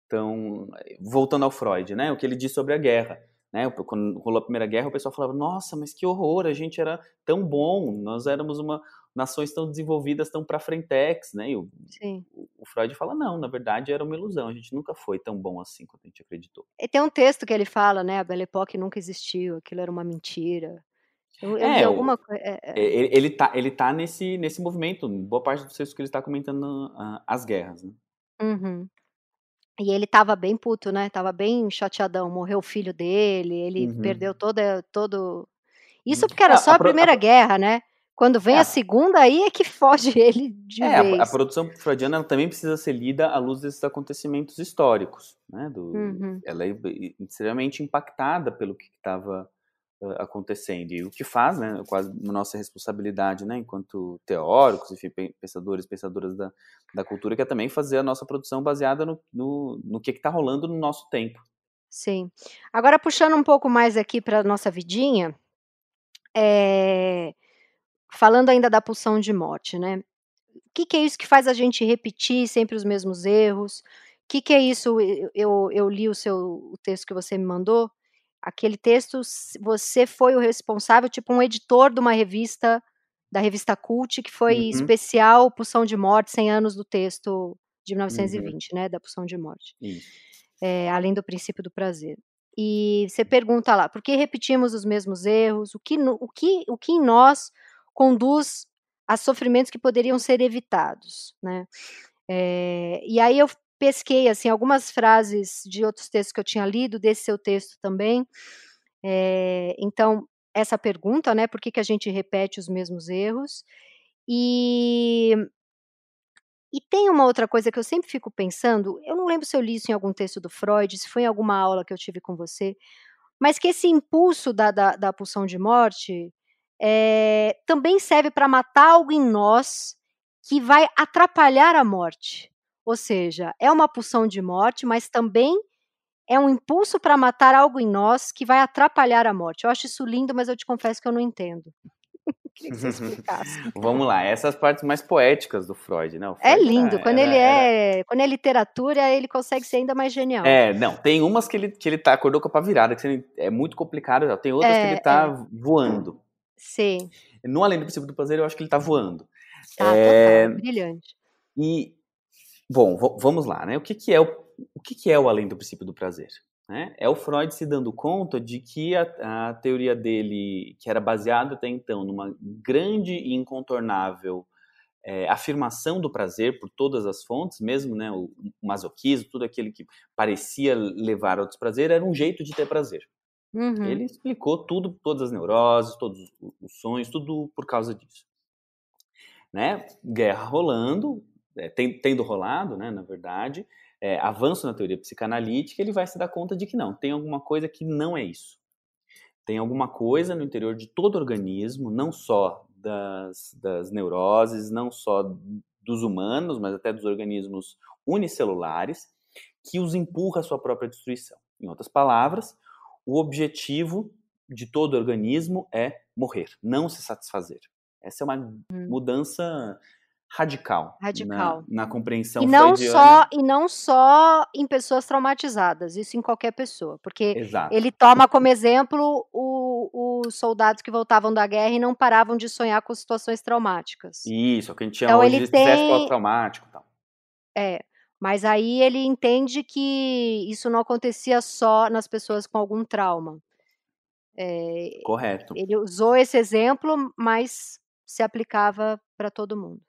tão. Voltando ao Freud, né? O que ele diz sobre a guerra. Né? Quando rolou a Primeira Guerra, o pessoal falava: Nossa, mas que horror, a gente era tão bom, nós éramos uma nações tão desenvolvidas, tão para frentex, né? E o, Sim. o Freud fala: Não, na verdade era uma ilusão, a gente nunca foi tão bom assim quanto a gente acreditou. E tem um texto que ele fala, né? A Belle Époque nunca existiu, aquilo era uma mentira. Eu, eu É, alguma o, coisa. É, é, ele, ele tá, ele tá nesse, nesse movimento, boa parte do texto que ele está comentando ah, as guerras. Né? uhum. E ele tava bem puto, né? Tava bem chateadão. Morreu o filho dele, ele Uhum. perdeu toda, todo. Uhum. Isso porque era A- só a a a Primeira pro- Guerra, né? Quando vem É, a a- segunda, aí é que (laughs) foge ele de É, a, a vez. produção freudiana também precisa ser lida à luz desses acontecimentos históricos, né? Do, Uhum. ela é extremamente impactada pelo que estava acontecendo e o que faz, né? Quase nossa responsabilidade, né? Enquanto teóricos, enfim, pen- pensadores, pensadoras da, da cultura, que é também fazer a nossa produção baseada no, no, no que está rolando no nosso tempo. Sim. Agora, puxando um pouco mais aqui para nossa vidinha, é, falando ainda da pulsão de morte, né? O que, que é isso que faz a gente repetir sempre os mesmos erros? O que, que é isso? Eu, eu, eu li o seu o texto que você me mandou. Aquele texto, você foi o responsável, tipo um editor de uma revista, da revista Cult, que foi Uhum, especial Pulsão de Morte, 100 anos do texto de uhum, 1920, né? Da Pulsão de Morte. É, além do princípio do prazer. E você pergunta lá, por que repetimos os mesmos erros? O que, o que, o que em nós conduz a sofrimentos que poderiam ser evitados, né? É, e aí eu pesquei assim algumas frases de outros textos que eu tinha lido, desse seu texto também. É, então, essa pergunta, né? Por que, que a gente repete os mesmos erros? E e tem uma outra coisa que eu sempre fico pensando, eu não lembro se eu li isso em algum texto do Freud, se foi em alguma aula que eu tive com você, mas que esse impulso da, da, da pulsão de morte eh, também serve para matar algo em nós que vai atrapalhar a morte. Ou seja, é uma pulsão de morte, mas também é um impulso para matar algo em nós que vai atrapalhar a morte. Eu acho isso lindo, mas eu te confesso que eu não entendo. (laughs) Queria que você explicasse. (laughs) Vamos lá, essas partes mais poéticas do Freud, né? É Freud lindo, era, quando era, ele era, é, quando é literatura, ele consegue ser ainda mais genial. É, não, tem umas que ele, que ele tá, acordou com a pá virada, que é muito complicado, tem outras que ele É, tá é, voando. Sim, No Além do Princípio do Prazer, eu acho que ele tá voando. tá, É, total, brilhante. e, bom, vamos lá, né? O que que é o, o que que é o Além do Princípio do Prazer? Né? É o Freud se dando conta de que a, a teoria dele, que era baseada até então numa grande e incontornável é, afirmação do prazer por todas as fontes, mesmo né, o, masoquismo, tudo aquilo que parecia levar ao desprazer, era um jeito de ter prazer. Uhum, Ele explicou tudo, todas as neuroses, todos os sonhos, tudo por causa disso. Né? Guerra rolando, é, tendo rolado, né, na verdade, é, avanço na teoria psicanalítica, ele vai se dar conta de que não, tem alguma coisa que não é isso. Tem alguma coisa no interior de todo organismo, não só das, das neuroses, não só dos humanos, mas até dos organismos unicelulares, que os empurra à sua própria destruição. Em outras palavras, o objetivo de todo organismo é morrer, não se satisfazer. Essa é uma hum. mudança radical, radical. Na, na compreensão e não só e não só em pessoas traumatizadas isso em qualquer pessoa porque Exato. ele toma como exemplo os soldados que voltavam da guerra e não paravam de sonhar com situações traumáticas isso que a gente chama então, hoje ele de tem... pós-traumático tal é mas aí ele entende que isso não acontecia só nas pessoas com algum trauma é, correto ele usou esse exemplo mas se aplicava para todo mundo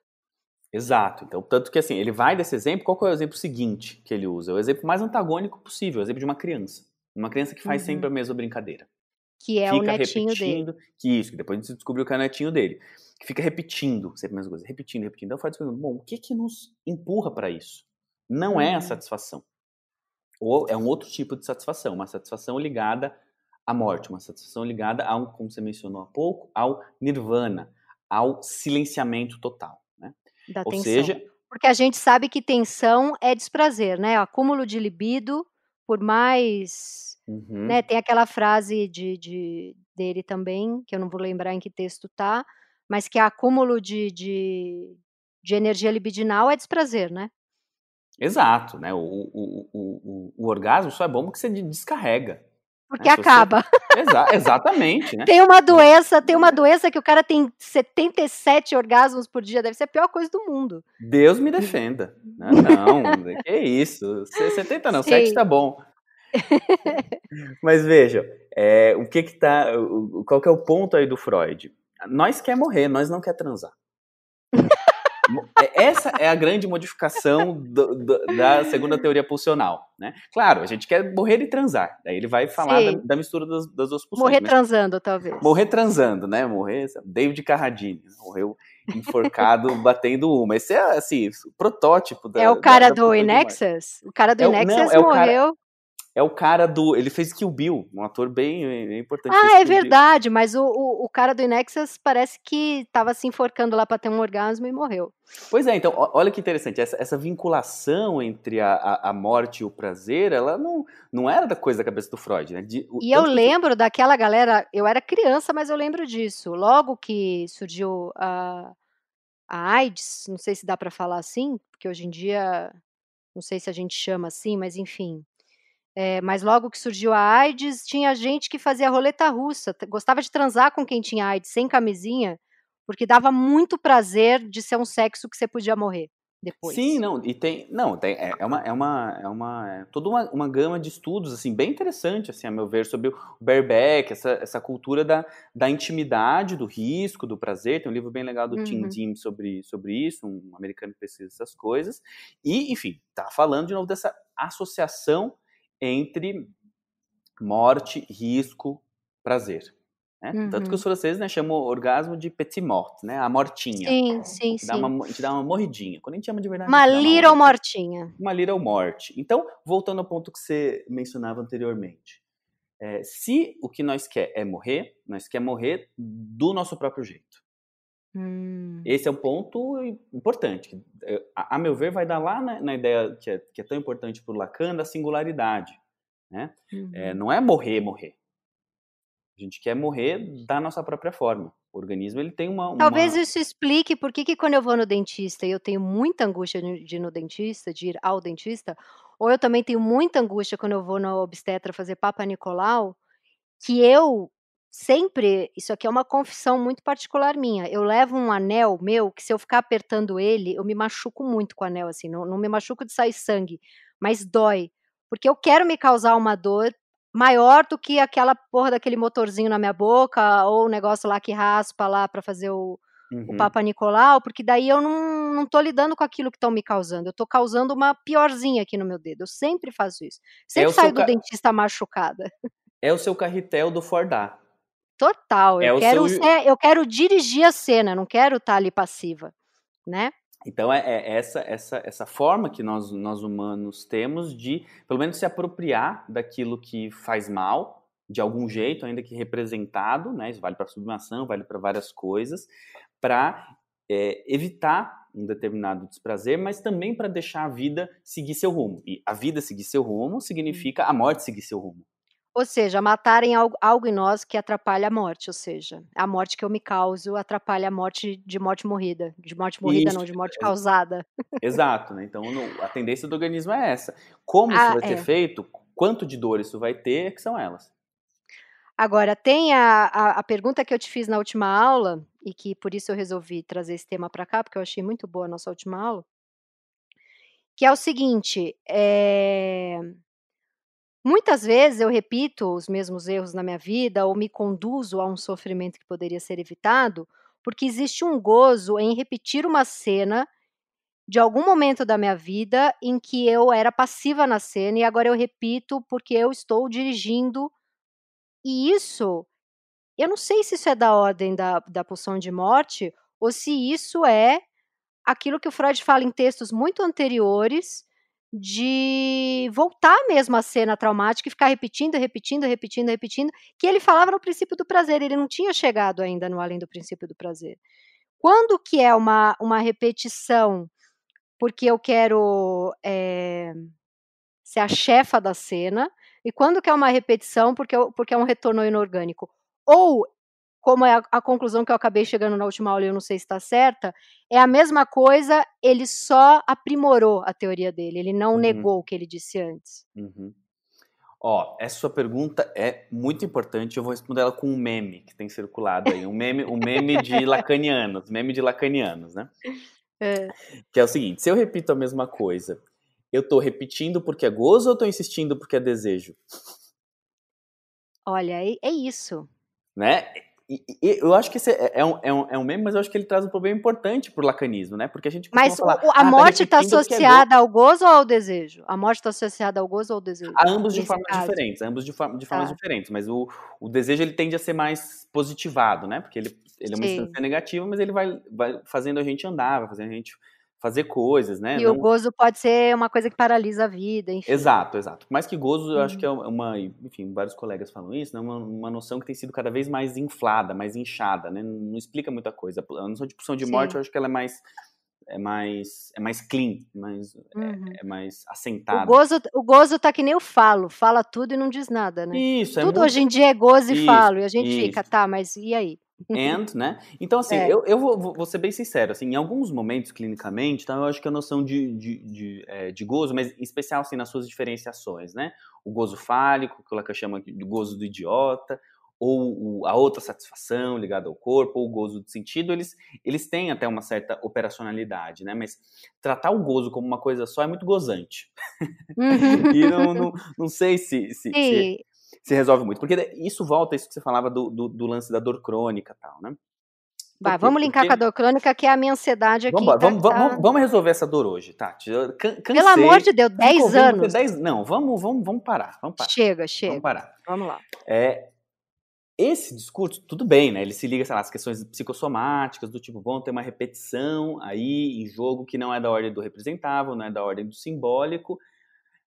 Exato. Então, tanto que assim, ele vai desse exemplo, qual é o exemplo seguinte que ele usa? É o exemplo mais antagônico possível, o exemplo de uma criança. Uma criança que faz uhum. sempre a mesma brincadeira. Que é fica o netinho repetindo, dele. Que isso, que depois a gente descobriu que é o netinho dele. Que fica repetindo sempre a mesma coisa, repetindo, repetindo. Então, eu falo bom, o que que nos empurra para isso? Não é a uhum. satisfação. Ou é um outro tipo de satisfação, uma satisfação ligada à morte, uma satisfação ligada ao, como você mencionou há pouco, ao nirvana, ao silenciamento total. Da Ou tensão. seja, porque a gente sabe que tensão é desprazer, né? O acúmulo de libido, por mais. Uhum. Né, tem aquela frase de, de, dele também, que eu não vou lembrar em que texto tá, mas que é acúmulo de, de, de energia libidinal é desprazer, né? Exato, né? O, o, o, o, orgasmo só é bom porque você descarrega. Porque é, acaba. Você... (laughs) Exa exatamente, né? Tem uma doença, tem uma doença que o cara tem 77 orgasmos por dia, deve ser a pior coisa do mundo. Deus me defenda. Não, não (laughs) que isso. 70 não, Sim. 7 tá bom. Mas veja, é, o que que tá, qual que é o ponto aí do Freud? Nós quer morrer, nós não quer transar. É, essa é a grande modificação do, do, da segunda teoria pulsional, né? Claro, a gente quer morrer e transar. Daí ele vai falar da, da, mistura das, das duas pulsões. Morrer transando, talvez. Morrer transando, né? Morrer. David Carradine morreu enforcado (laughs) batendo uma. Esse é assim, o protótipo da. É o cara da, do Inexus? O cara do é, Inexus é morreu. É o cara do. Ele fez Kill Bill, um ator bem, bem importante. Ah, é verdade, Bill. mas o, o, o, cara do Inexus parece que estava se enforcando lá para ter um orgasmo e morreu. Pois é, então, olha que interessante. Essa, essa vinculação entre a, a, a, morte e o prazer, ela não, não era da coisa da cabeça do Freud, né? De, o, e eu lembro que... daquela galera, eu era criança, mas eu lembro disso. Logo que surgiu a, a AIDS, não sei se dá para falar assim, porque hoje em dia, não sei se a gente chama assim, mas enfim é, mas logo que surgiu a AIDS, tinha gente que fazia roleta russa, gostava de transar com quem tinha AIDS sem camisinha, porque dava muito prazer de ser um sexo que você podia morrer depois. Sim, não, e tem, não, tem, é, é uma, é uma, é uma, é toda uma, uma gama de estudos, assim, bem interessante, assim, a meu ver, sobre o bareback, essa, essa cultura da, da intimidade, do risco, do prazer, tem um livro bem legal do uhum. Tim Dim sobre, sobre isso, um americano que pesquisa essas coisas, e, enfim, tá falando de novo dessa associação entre morte, risco, prazer. Né? Uhum. Tanto que os uhum. franceses né, chamam o orgasmo de petit mort, né? A mortinha. Sim, sim, sim. Uma, gente dá uma morridinha. Quando a gente chama de verdade. Uma little uma mortinha. Uma little morte. Então, voltando ao ponto que você mencionava anteriormente. É, se o que nós quer é morrer, nós quer morrer do nosso próprio jeito. Hum. Esse é um ponto importante. Eh, a, a, meu ver, vai dar lá na, na ideia que é, que é, tão importante para o Lacan da singularidade. Né? Uhum. É, não é morrer, morrer. A gente quer morrer da nossa própria forma. O organismo ele tem uma. uma... Talvez isso explique por que, que quando eu vou no dentista e eu tenho muita angústia de ir no dentista, de ir ao dentista, ou eu também tenho muita angústia quando eu vou na obstetra fazer Papa Nicolau, que eu sempre, isso aqui é uma confissão muito particular minha. Eu levo um anel meu que se eu ficar apertando ele, eu me machuco muito com o anel assim, não, não me machuco de sair sangue, mas dói, porque eu quero me causar uma dor maior do que aquela porra daquele motorzinho na minha boca ou o negócio lá que raspa lá para fazer o, uhum. o Papa Nicolau, porque daí eu não, não tô lidando com aquilo que estão me causando, eu tô causando uma piorzinha aqui no meu dedo. Eu sempre faço isso. Sempre é saio do ca... dentista machucada. É o seu carretel do Fordá. Total. É eu, quero, seu... eu quero dirigir a cena, não quero estar tá ali passiva, né? Então é, é, essa essa essa forma que nós nós humanos temos de pelo menos se apropriar daquilo que faz mal de algum jeito, ainda que representado, né? Isso vale para sublimação, vale para várias coisas, para é, evitar um determinado desprazer, mas também para deixar a vida seguir seu rumo. E a vida seguir seu rumo significa a morte seguir seu rumo. Ou seja, matarem algo, algo em nós que atrapalha a morte, ou seja, a morte que eu me causo atrapalha a morte de morte morrida, de morte morrida Isso. não, de morte causada. Exato, né? Então a tendência do organismo é essa. Como isso ah, vai é. ser feito, quanto de dor isso vai ter, é que são elas. Agora, tem a, a, a, pergunta que eu te fiz na última aula, e que por isso eu resolvi trazer esse tema para cá, porque eu achei muito boa a nossa última aula, que é o seguinte: é, muitas vezes eu repito os mesmos erros na minha vida, ou me conduzo a um sofrimento que poderia ser evitado, porque existe um gozo em repetir uma cena de algum momento da minha vida em que eu era passiva na cena e agora eu repito porque eu estou dirigindo. E isso, eu não sei se isso é da ordem da, da pulsão de morte ou se isso é aquilo que o Freud fala em textos muito anteriores de voltar mesmo à cena traumática e ficar repetindo, repetindo, repetindo, repetindo, que ele falava no princípio do prazer, ele não tinha chegado ainda no além do princípio do prazer. Quando que é uma, uma repetição porque eu quero é, ser a chefa da cena, e quando que é uma repetição porque, porque é um retorno inorgânico? Ou, como é a, a conclusão que eu acabei chegando na última aula e eu não sei se está certa, é a mesma coisa, ele só aprimorou a teoria dele, ele não uhum. negou o que ele disse antes. Uhum. Ó, essa sua pergunta é muito importante. Eu vou responder ela com um meme que tem circulado aí, um meme, um meme de (laughs) lacanianos, meme de lacanianos, né? É. Que é o seguinte: se eu repito a mesma coisa eu tô repetindo porque é gozo ou tô insistindo porque é desejo? Olha, é, é isso. Né? E, e, eu acho que esse é, é, um, é, um, é um meme, mas eu acho que ele traz um problema importante pro lacanismo, né? Porque a gente Mas falar, a ah, tá morte está tá associada ao gozo ou ao desejo? A morte está associada ao gozo ou ao desejo? A ambos de formas caso. diferentes, ambos de, forma, de formas tá. diferentes. Mas o, o desejo ele tende a ser mais positivado, né? Porque ele, ele é uma instância negativa, mas ele vai, vai fazendo a gente andar, vai fazendo a gente fazer coisas, né? E não... o gozo pode ser uma coisa que paralisa a vida, enfim. Exato, exato. Mais que gozo, eu acho que é uhum. uma, enfim, vários colegas falam isso, né? Uma, uma noção que tem sido cada vez mais inflada, mais inchada, né? Não explica muita coisa. A noção de pulsão de Sim. morte, eu acho que ela é mais é mais é mais clean, mais é, uhum. é, é, mais assentada. O gozo, o gozo tá que nem eu falo, fala tudo e não diz nada, né? Isso, é Tudo é muito... hoje em dia é gozo e isso, falo, e a gente isso. fica, tá, mas e aí? And, né? Então, assim, é. eu, eu vou, vou, ser bem sincero, assim, em alguns momentos, clinicamente, então, eu acho que a noção de, de, de, é, de gozo, mas em especial, assim, nas suas diferenciações, né? O gozo fálico, que o Lacan chama de gozo do idiota, ou o, a outra satisfação ligada ao corpo, ou o gozo do sentido, eles, eles têm até uma certa operacionalidade, né? Mas tratar o gozo como uma coisa só é muito gozante. Uhum. (laughs) e não, não, não sei se, se, se, se resolve muito. Porque isso volta a isso que você falava do, do, do lance da dor crônica e tal, né? Vai, vamos linkar Porque... com a dor crônica, que é a minha ansiedade aqui. Vamos, tá, vamos, tá... vamos, vamos resolver essa dor hoje, tá? Cansei. Pelo amor de Deus, 10 anos. 10... Não, vamos, vamos, vamos parar, vamos parar. Chega, chega. Vamos parar. Vamos lá. É, esse discurso, tudo bem, né? Ele se liga, sei lá, às questões psicossomáticas, do tipo, vão ter uma repetição aí em jogo que não é da ordem do representável, não é da ordem do simbólico.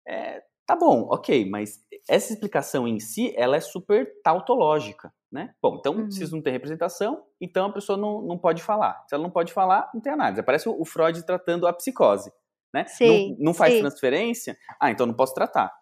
É, Tá bom, ok, mas essa explicação em si, ela é super tautológica, né? Bom, então, uhum. se isso não tem representação, então a pessoa não, não pode falar. Se ela não pode falar, não tem análise. Parece o Freud tratando a psicose, né? Sim, não, não faz sim. transferência, ah, então não posso tratar.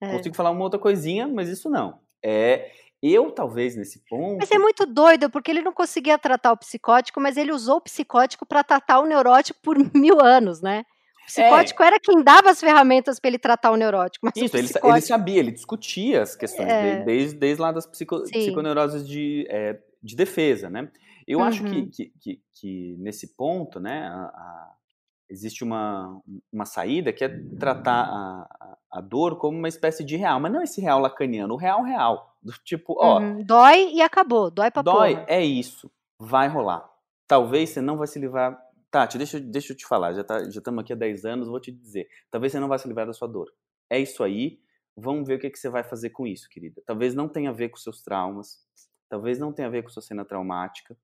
É. Consigo falar uma outra coisinha, mas isso não. É, eu, talvez, nesse ponto. Mas é muito doido, porque ele não conseguia tratar o psicótico, mas ele usou o psicótico para tratar o neurótico por (laughs) mil anos, né? Psicótico é. era quem dava as ferramentas para ele tratar o neurótico. Mas Isso, o psicótico... ele, ele, sabia, ele discutia as questões, é. desde, desde lá das psico, psiconeuroses de, é, de defesa, né? Eu uhum. acho que, uhum. que, que, que, nesse ponto, né, a, a, existe uma, uma saída que é tratar a, a, dor como uma espécie de real, mas não esse real lacaniano, o real real, do tipo, ó... Uhum. Dói e acabou, dói pra Dói, porra. é isso, vai rolar. Talvez você não vai se livrar Tati, deixa, deixa eu te falar, já tá, já estamos aqui há 10 anos, vou te dizer. Talvez você não vá se livrar da sua dor. É isso aí, vamos ver o que, que você vai fazer com isso, querida. Talvez não tenha a ver com seus traumas, talvez não tenha a ver com sua cena traumática,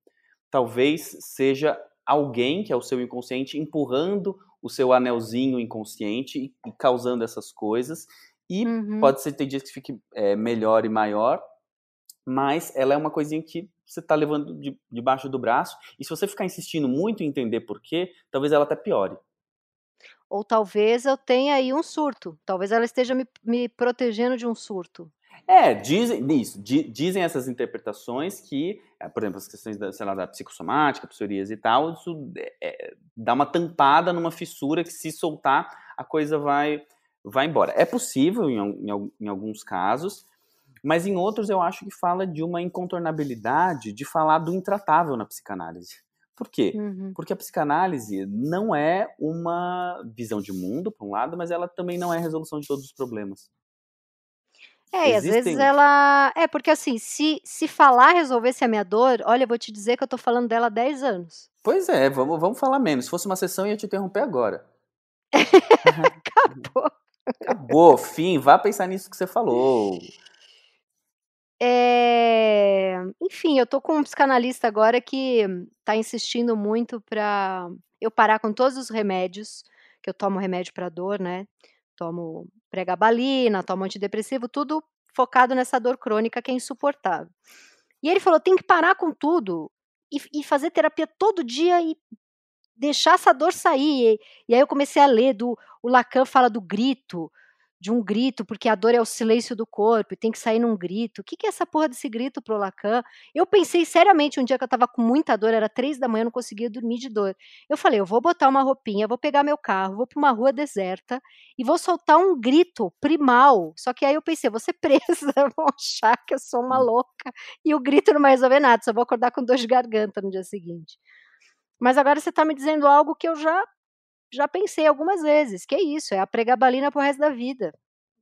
talvez seja alguém, que é o seu inconsciente, empurrando o seu anelzinho inconsciente e, e causando essas coisas. E uhum. pode ser ter dias que fique é, melhor e maior, mas ela é uma coisinha que você está levando de, debaixo do braço. E se você ficar insistindo muito em entender por quê, talvez ela até piore. Ou talvez eu tenha aí um surto. Talvez ela esteja me, me protegendo de um surto. É, dizem isso, dizem essas interpretações que, eh, por exemplo, as questões da, sei lá, da psicossomática, psoríase e tal, isso é, dá uma tampada numa fissura que se soltar a coisa vai, vai embora. É possível em, em, em alguns casos, mas em outros eu acho que fala de uma incontornabilidade de falar do intratável na psicanálise. Por quê? Uhum. Porque a psicanálise não é uma visão de mundo, por um lado, mas ela também não é a resolução de todos os problemas. É, e às vezes ela. É, porque assim, se, se falar resolvesse a minha dor, olha, eu vou te dizer que eu tô falando dela há 10 anos. Pois é, vamos, vamos falar menos. Se fosse uma sessão, eu ia te interromper agora. (laughs) Acabou. Acabou, fim. Vá pensar nisso que você falou. É... Enfim, eu tô com um psicanalista agora que tá insistindo muito pra eu parar com todos os remédios, que eu tomo remédio para dor, né? Tomo pregabalina, tomo antidepressivo, tudo focado nessa dor crônica que é insuportável. E ele falou: tem que parar com tudo e, e fazer terapia todo dia e deixar essa dor sair. E, e aí eu comecei a ler do o Lacan fala do grito, de um grito, porque a dor é o silêncio do corpo e tem que sair num grito. O que, que é essa porra desse grito pro Lacan? Eu pensei seriamente um dia que eu tava com muita dor, era três da manhã, eu não conseguia dormir de dor. Eu falei, eu vou botar uma roupinha, vou pegar meu carro, vou pra uma rua deserta e vou soltar um grito primal. Só que aí eu pensei, vou ser presa, (laughs) vão achar que eu sou uma hum. louca e o grito não vai resolver nada, só vou acordar com dor de garganta no dia seguinte. Mas agora você está me dizendo algo que eu já já pensei algumas vezes, que é isso, é a pregabalina pro resto da vida.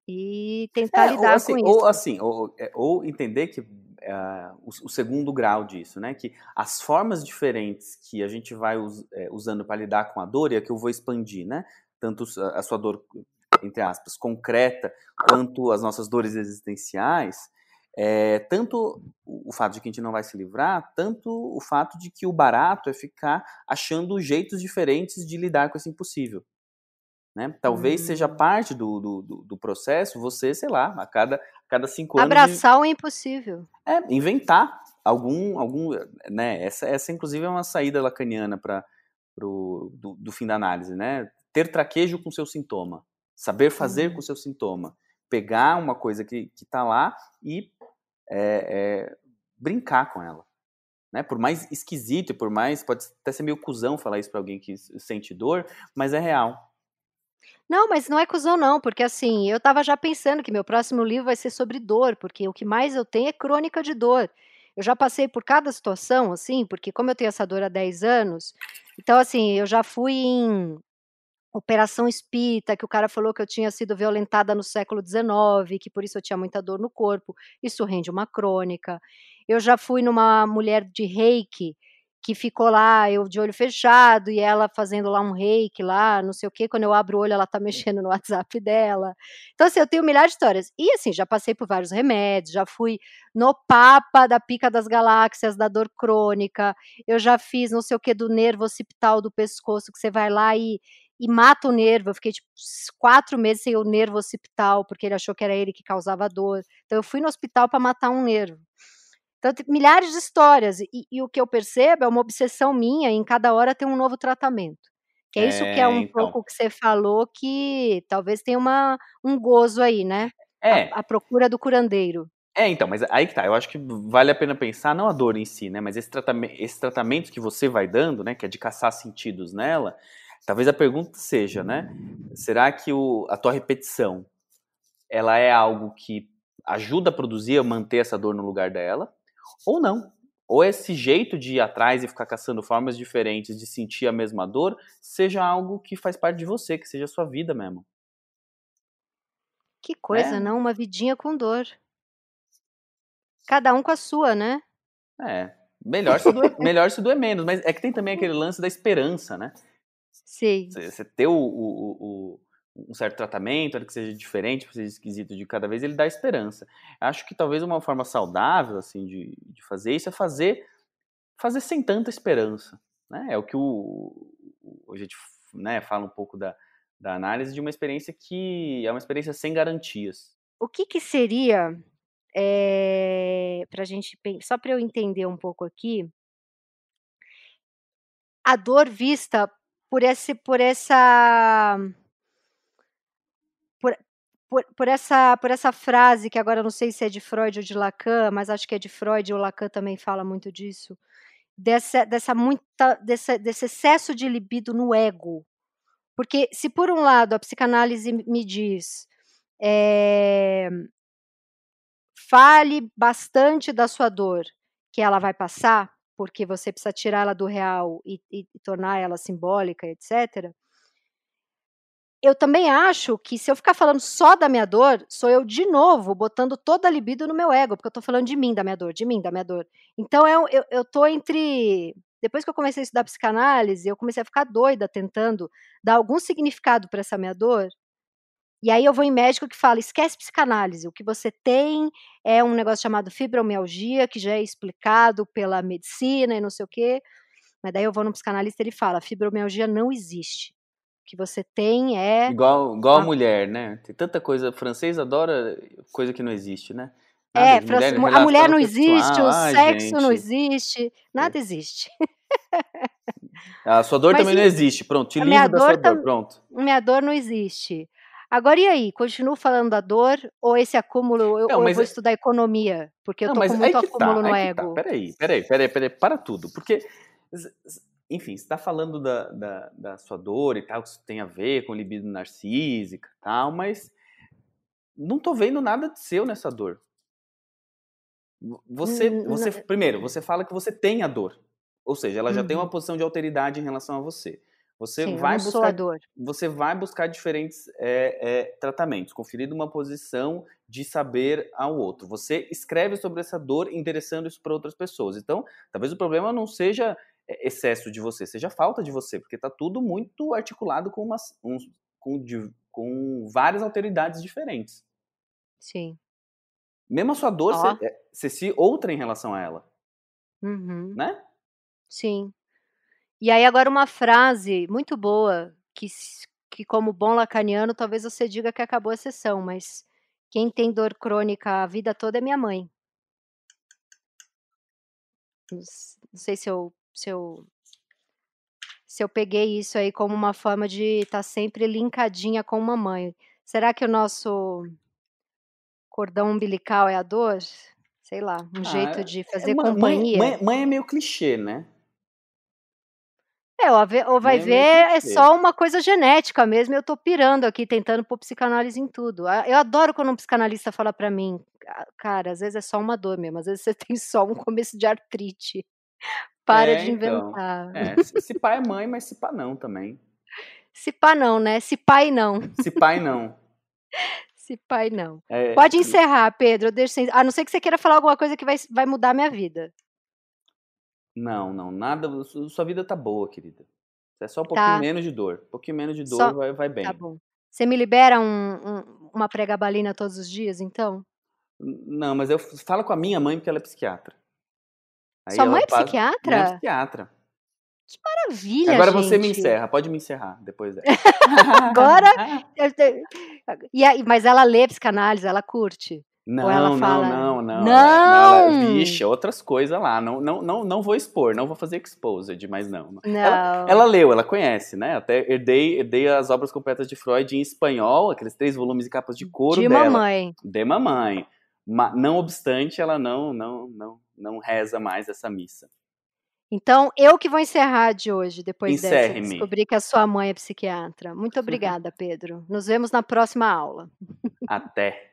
E tentar é, lidar assim, com ou, isso. Assim, ou, é, ou entender que uh, o, o, segundo grau disso, né? Que as formas diferentes que a gente vai us, é, usando para lidar com a dor, e é que eu vou expandir, né? Tanto a, a sua dor, entre aspas, concreta, quanto as nossas dores existenciais, é, tanto o fato de que a gente não vai se livrar, tanto o fato de que o barato é ficar achando jeitos diferentes de lidar com esse impossível. Né? Talvez hum. seja parte do, do, do, processo você, sei lá, a cada, a cada cinco anos. Abraçar o impossível. É, inventar algum. algum né? essa, essa, inclusive, é uma saída lacaniana para do, do fim da análise. Né? Ter traquejo com seu sintoma. Saber fazer hum. com seu sintoma. Pegar uma coisa que está lá e é, é, brincar com ela. Né? Por mais esquisito por mais. Pode até ser meio cuzão falar isso para alguém que sente dor, mas é real. Não, mas não é cuzão não, porque assim, eu estava já pensando que meu próximo livro vai ser sobre dor, porque o que mais eu tenho é crônica de dor. Eu já passei por cada situação, assim, porque como eu tenho essa dor há 10 anos, então assim, eu já fui em operação espírita, que o cara falou que eu tinha sido violentada no século XIX, que por isso eu tinha muita dor no corpo, isso rende uma crônica. Eu já fui numa mulher de reiki, que ficou lá, eu de olho fechado, e ela fazendo lá um reiki lá, não sei o que, quando eu abro o olho ela tá (laughs) mexendo no WhatsApp dela. Então, assim, eu tenho milhares de histórias. E, assim, já passei por vários remédios, já fui no Papa da Pica das Galáxias, da dor crônica, eu já fiz não sei o que do nervo occipital do pescoço, que você vai lá e, e mata o nervo. Eu fiquei, tipo, quatro meses sem o nervo occipital, porque ele achou que era ele que causava dor. Então, eu fui no hospital para matar um nervo. Então, tem milhares de histórias, e, e, o que eu percebo é uma obsessão minha, em cada hora tem um novo tratamento. Que é, é isso que é um então. pouco que você falou, que talvez tenha uma, um gozo aí, né? É. A, a, procura do curandeiro. É, então, mas aí que tá. Eu acho que vale a pena pensar, não a dor em si, né? Mas esse tratamento, esse tratamento que você vai dando, né? Que é de caçar sentidos nela. Talvez a pergunta seja, né? Será que o, a tua repetição ela é algo que ajuda a produzir, a manter essa dor no lugar dela? Ou não. Ou esse jeito de ir atrás e ficar caçando formas diferentes de sentir a mesma dor seja algo que faz parte de você, que seja a sua vida mesmo. Que coisa, é. não? Uma vidinha com dor. Cada um com a sua, né? É. Melhor se doer, (laughs) melhor se doer menos, mas é que tem também aquele lance da esperança, né? Sim. Você ter o, o, o, um certo tratamento, que seja diferente, que seja esquisito de cada vez, ele dá esperança. Acho que talvez uma forma saudável assim de, de fazer isso é fazer fazer sem tanta esperança, Né? É o que o, a gente né, fala um pouco da, da análise de uma experiência que é uma experiência sem garantias. O que, que seria, é, eh, para a gente, só para eu entender um pouco aqui, a dor vista por esse, por essa, por, por, essa, por essa frase que agora não sei se é de Freud ou de Lacan, mas acho que é de Freud, o Lacan também fala muito disso, dessa, dessa muita, desse, desse excesso de libido no ego. Porque se por um lado a psicanálise me diz é, fale bastante da sua dor, que ela vai passar, porque você precisa tirar ela do real e, e, e tornar ela simbólica, etc eu também acho que se eu ficar falando só da minha dor, sou eu de novo botando toda a libido no meu ego, porque eu tô falando de mim, da minha dor, de mim, da minha dor. Então eu, eu, eu tô entre. Depois que eu comecei a estudar psicanálise, eu comecei a ficar doida tentando dar algum significado para essa minha dor. E aí eu vou em médico que fala: esquece psicanálise, o que você tem é um negócio chamado fibromialgia, que já é explicado pela medicina e não sei o quê. Mas daí eu vou no psicanalista e ele fala: fibromialgia não existe que você tem é. Igual, igual a, mulher, né? Tem tanta coisa. Francês adora coisa que não existe, né? Nada é, mulher, a mulher não existe, o sexo gente. não existe, nada é. existe. A sua dor Mas também e, não existe. Pronto, te livro da sua dor, pronto. Minha dor não existe. Agora, e aí? Continuo falando da dor ou esse acúmulo? Eu, não, eu vou é... estudar economia, porque eu não, tô com muito acúmulo tá, no ego. Tá. Peraí, peraí, peraí, peraí, para tudo. Porque enfim, você está falando da, da, da, sua dor e tal, que isso tem a ver com libido narcísica e tal, mas não tô vendo nada de seu nessa dor. Você, hum, você primeiro, você fala que você tem a dor, ou seja, ela já tem uma uhum. posição de alteridade em relação a você. Você Sim, vai buscar, você vai buscar diferentes é, é, tratamentos, conferindo uma posição de saber ao outro. Você escreve sobre essa dor, endereçando isso para outras pessoas. Então, talvez o problema não seja excesso de você, seja falta de você, porque está tudo muito articulado com, umas, um, com, com várias alteridades diferentes. Sim. Mesmo a sua dor, você, é, você se outra em relação a ela. Uhum. Né? Sim. E aí agora uma frase muito boa, que, que como bom lacaniano, talvez você diga que acabou a sessão, mas quem tem dor crônica a vida toda é minha mãe. Não sei se eu se eu se eu peguei isso aí como uma forma de estar tá sempre linkadinha com mamãe. Será que o nosso cordão umbilical é a dor? Sei lá, um ah, jeito de é, fazer é, companhia. Mãe, mãe, mãe, é meio clichê, né? É, ou vai mãe ver, é, é só uma coisa genética mesmo. Eu tô pirando aqui, tentando pôr psicanálise em tudo. Ah, eu adoro quando um psicanalista fala para mim, cara, às vezes é só uma dor mesmo, às vezes você (laughs) tem só um começo de artrite. Para é, de então. inventar. Então. É, (laughs) se, se pai é mãe, mas se pá não também. Se pá não, né? Se pai não. Se pai não. (laughs) se pai não. É, Pode encerrar, Pedro. Eu deixo sem... A não ser que você queira falar alguma coisa que vai, vai mudar a minha vida. Não, não, nada. Sua vida tá boa, querida. É só um pouquinho tá. menos de dor. Um pouquinho menos de dor só... vai, vai bem. Tá bom. Você me libera um, um, uma pregabalina todos os dias, então? Não, mas eu falo com a minha mãe porque ela é psiquiatra. Aí Sua mãe é passa... psiquiatra? Minha psiquiatra. Que maravilha, Agora gente. você me encerra, pode me encerrar depois dessa. (laughs) Agora. (laughs) e aí, mas ela lê psicanálise, ela curte. Não, ela fala... não, não, não. Não! Ela, vixe, outras coisas lá. Não, não, não, não vou expor, não vou fazer exposed, mas não. não. Ela, ela leu, ela conhece, né? Até herdei, herdei as obras completas de Freud em espanhol, aqueles três volumes e capas de couro de dela. De mamãe. De mamãe. Não obstante, ela não, não, não, não reza mais essa missa. Então, eu que vou encerrar de hoje, depois dessa. Descobri que a sua mãe é psiquiatra. Muito (laughs) obrigada, Pedro. Nos vemos na próxima aula. Até.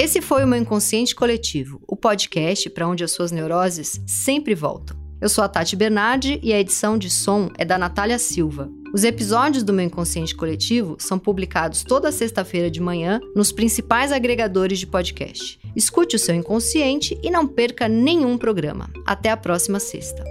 Esse foi o meu Inconsciente Coletivo, o podcast para onde as suas neuroses sempre voltam. Eu sou a Tati Bernardi e a edição de som é da Natália Silva. Os episódios do meu Inconsciente Coletivo são publicados toda sexta-feira de manhã nos principais agregadores de podcast. Escute o seu inconsciente e não perca nenhum programa. Até a próxima sexta.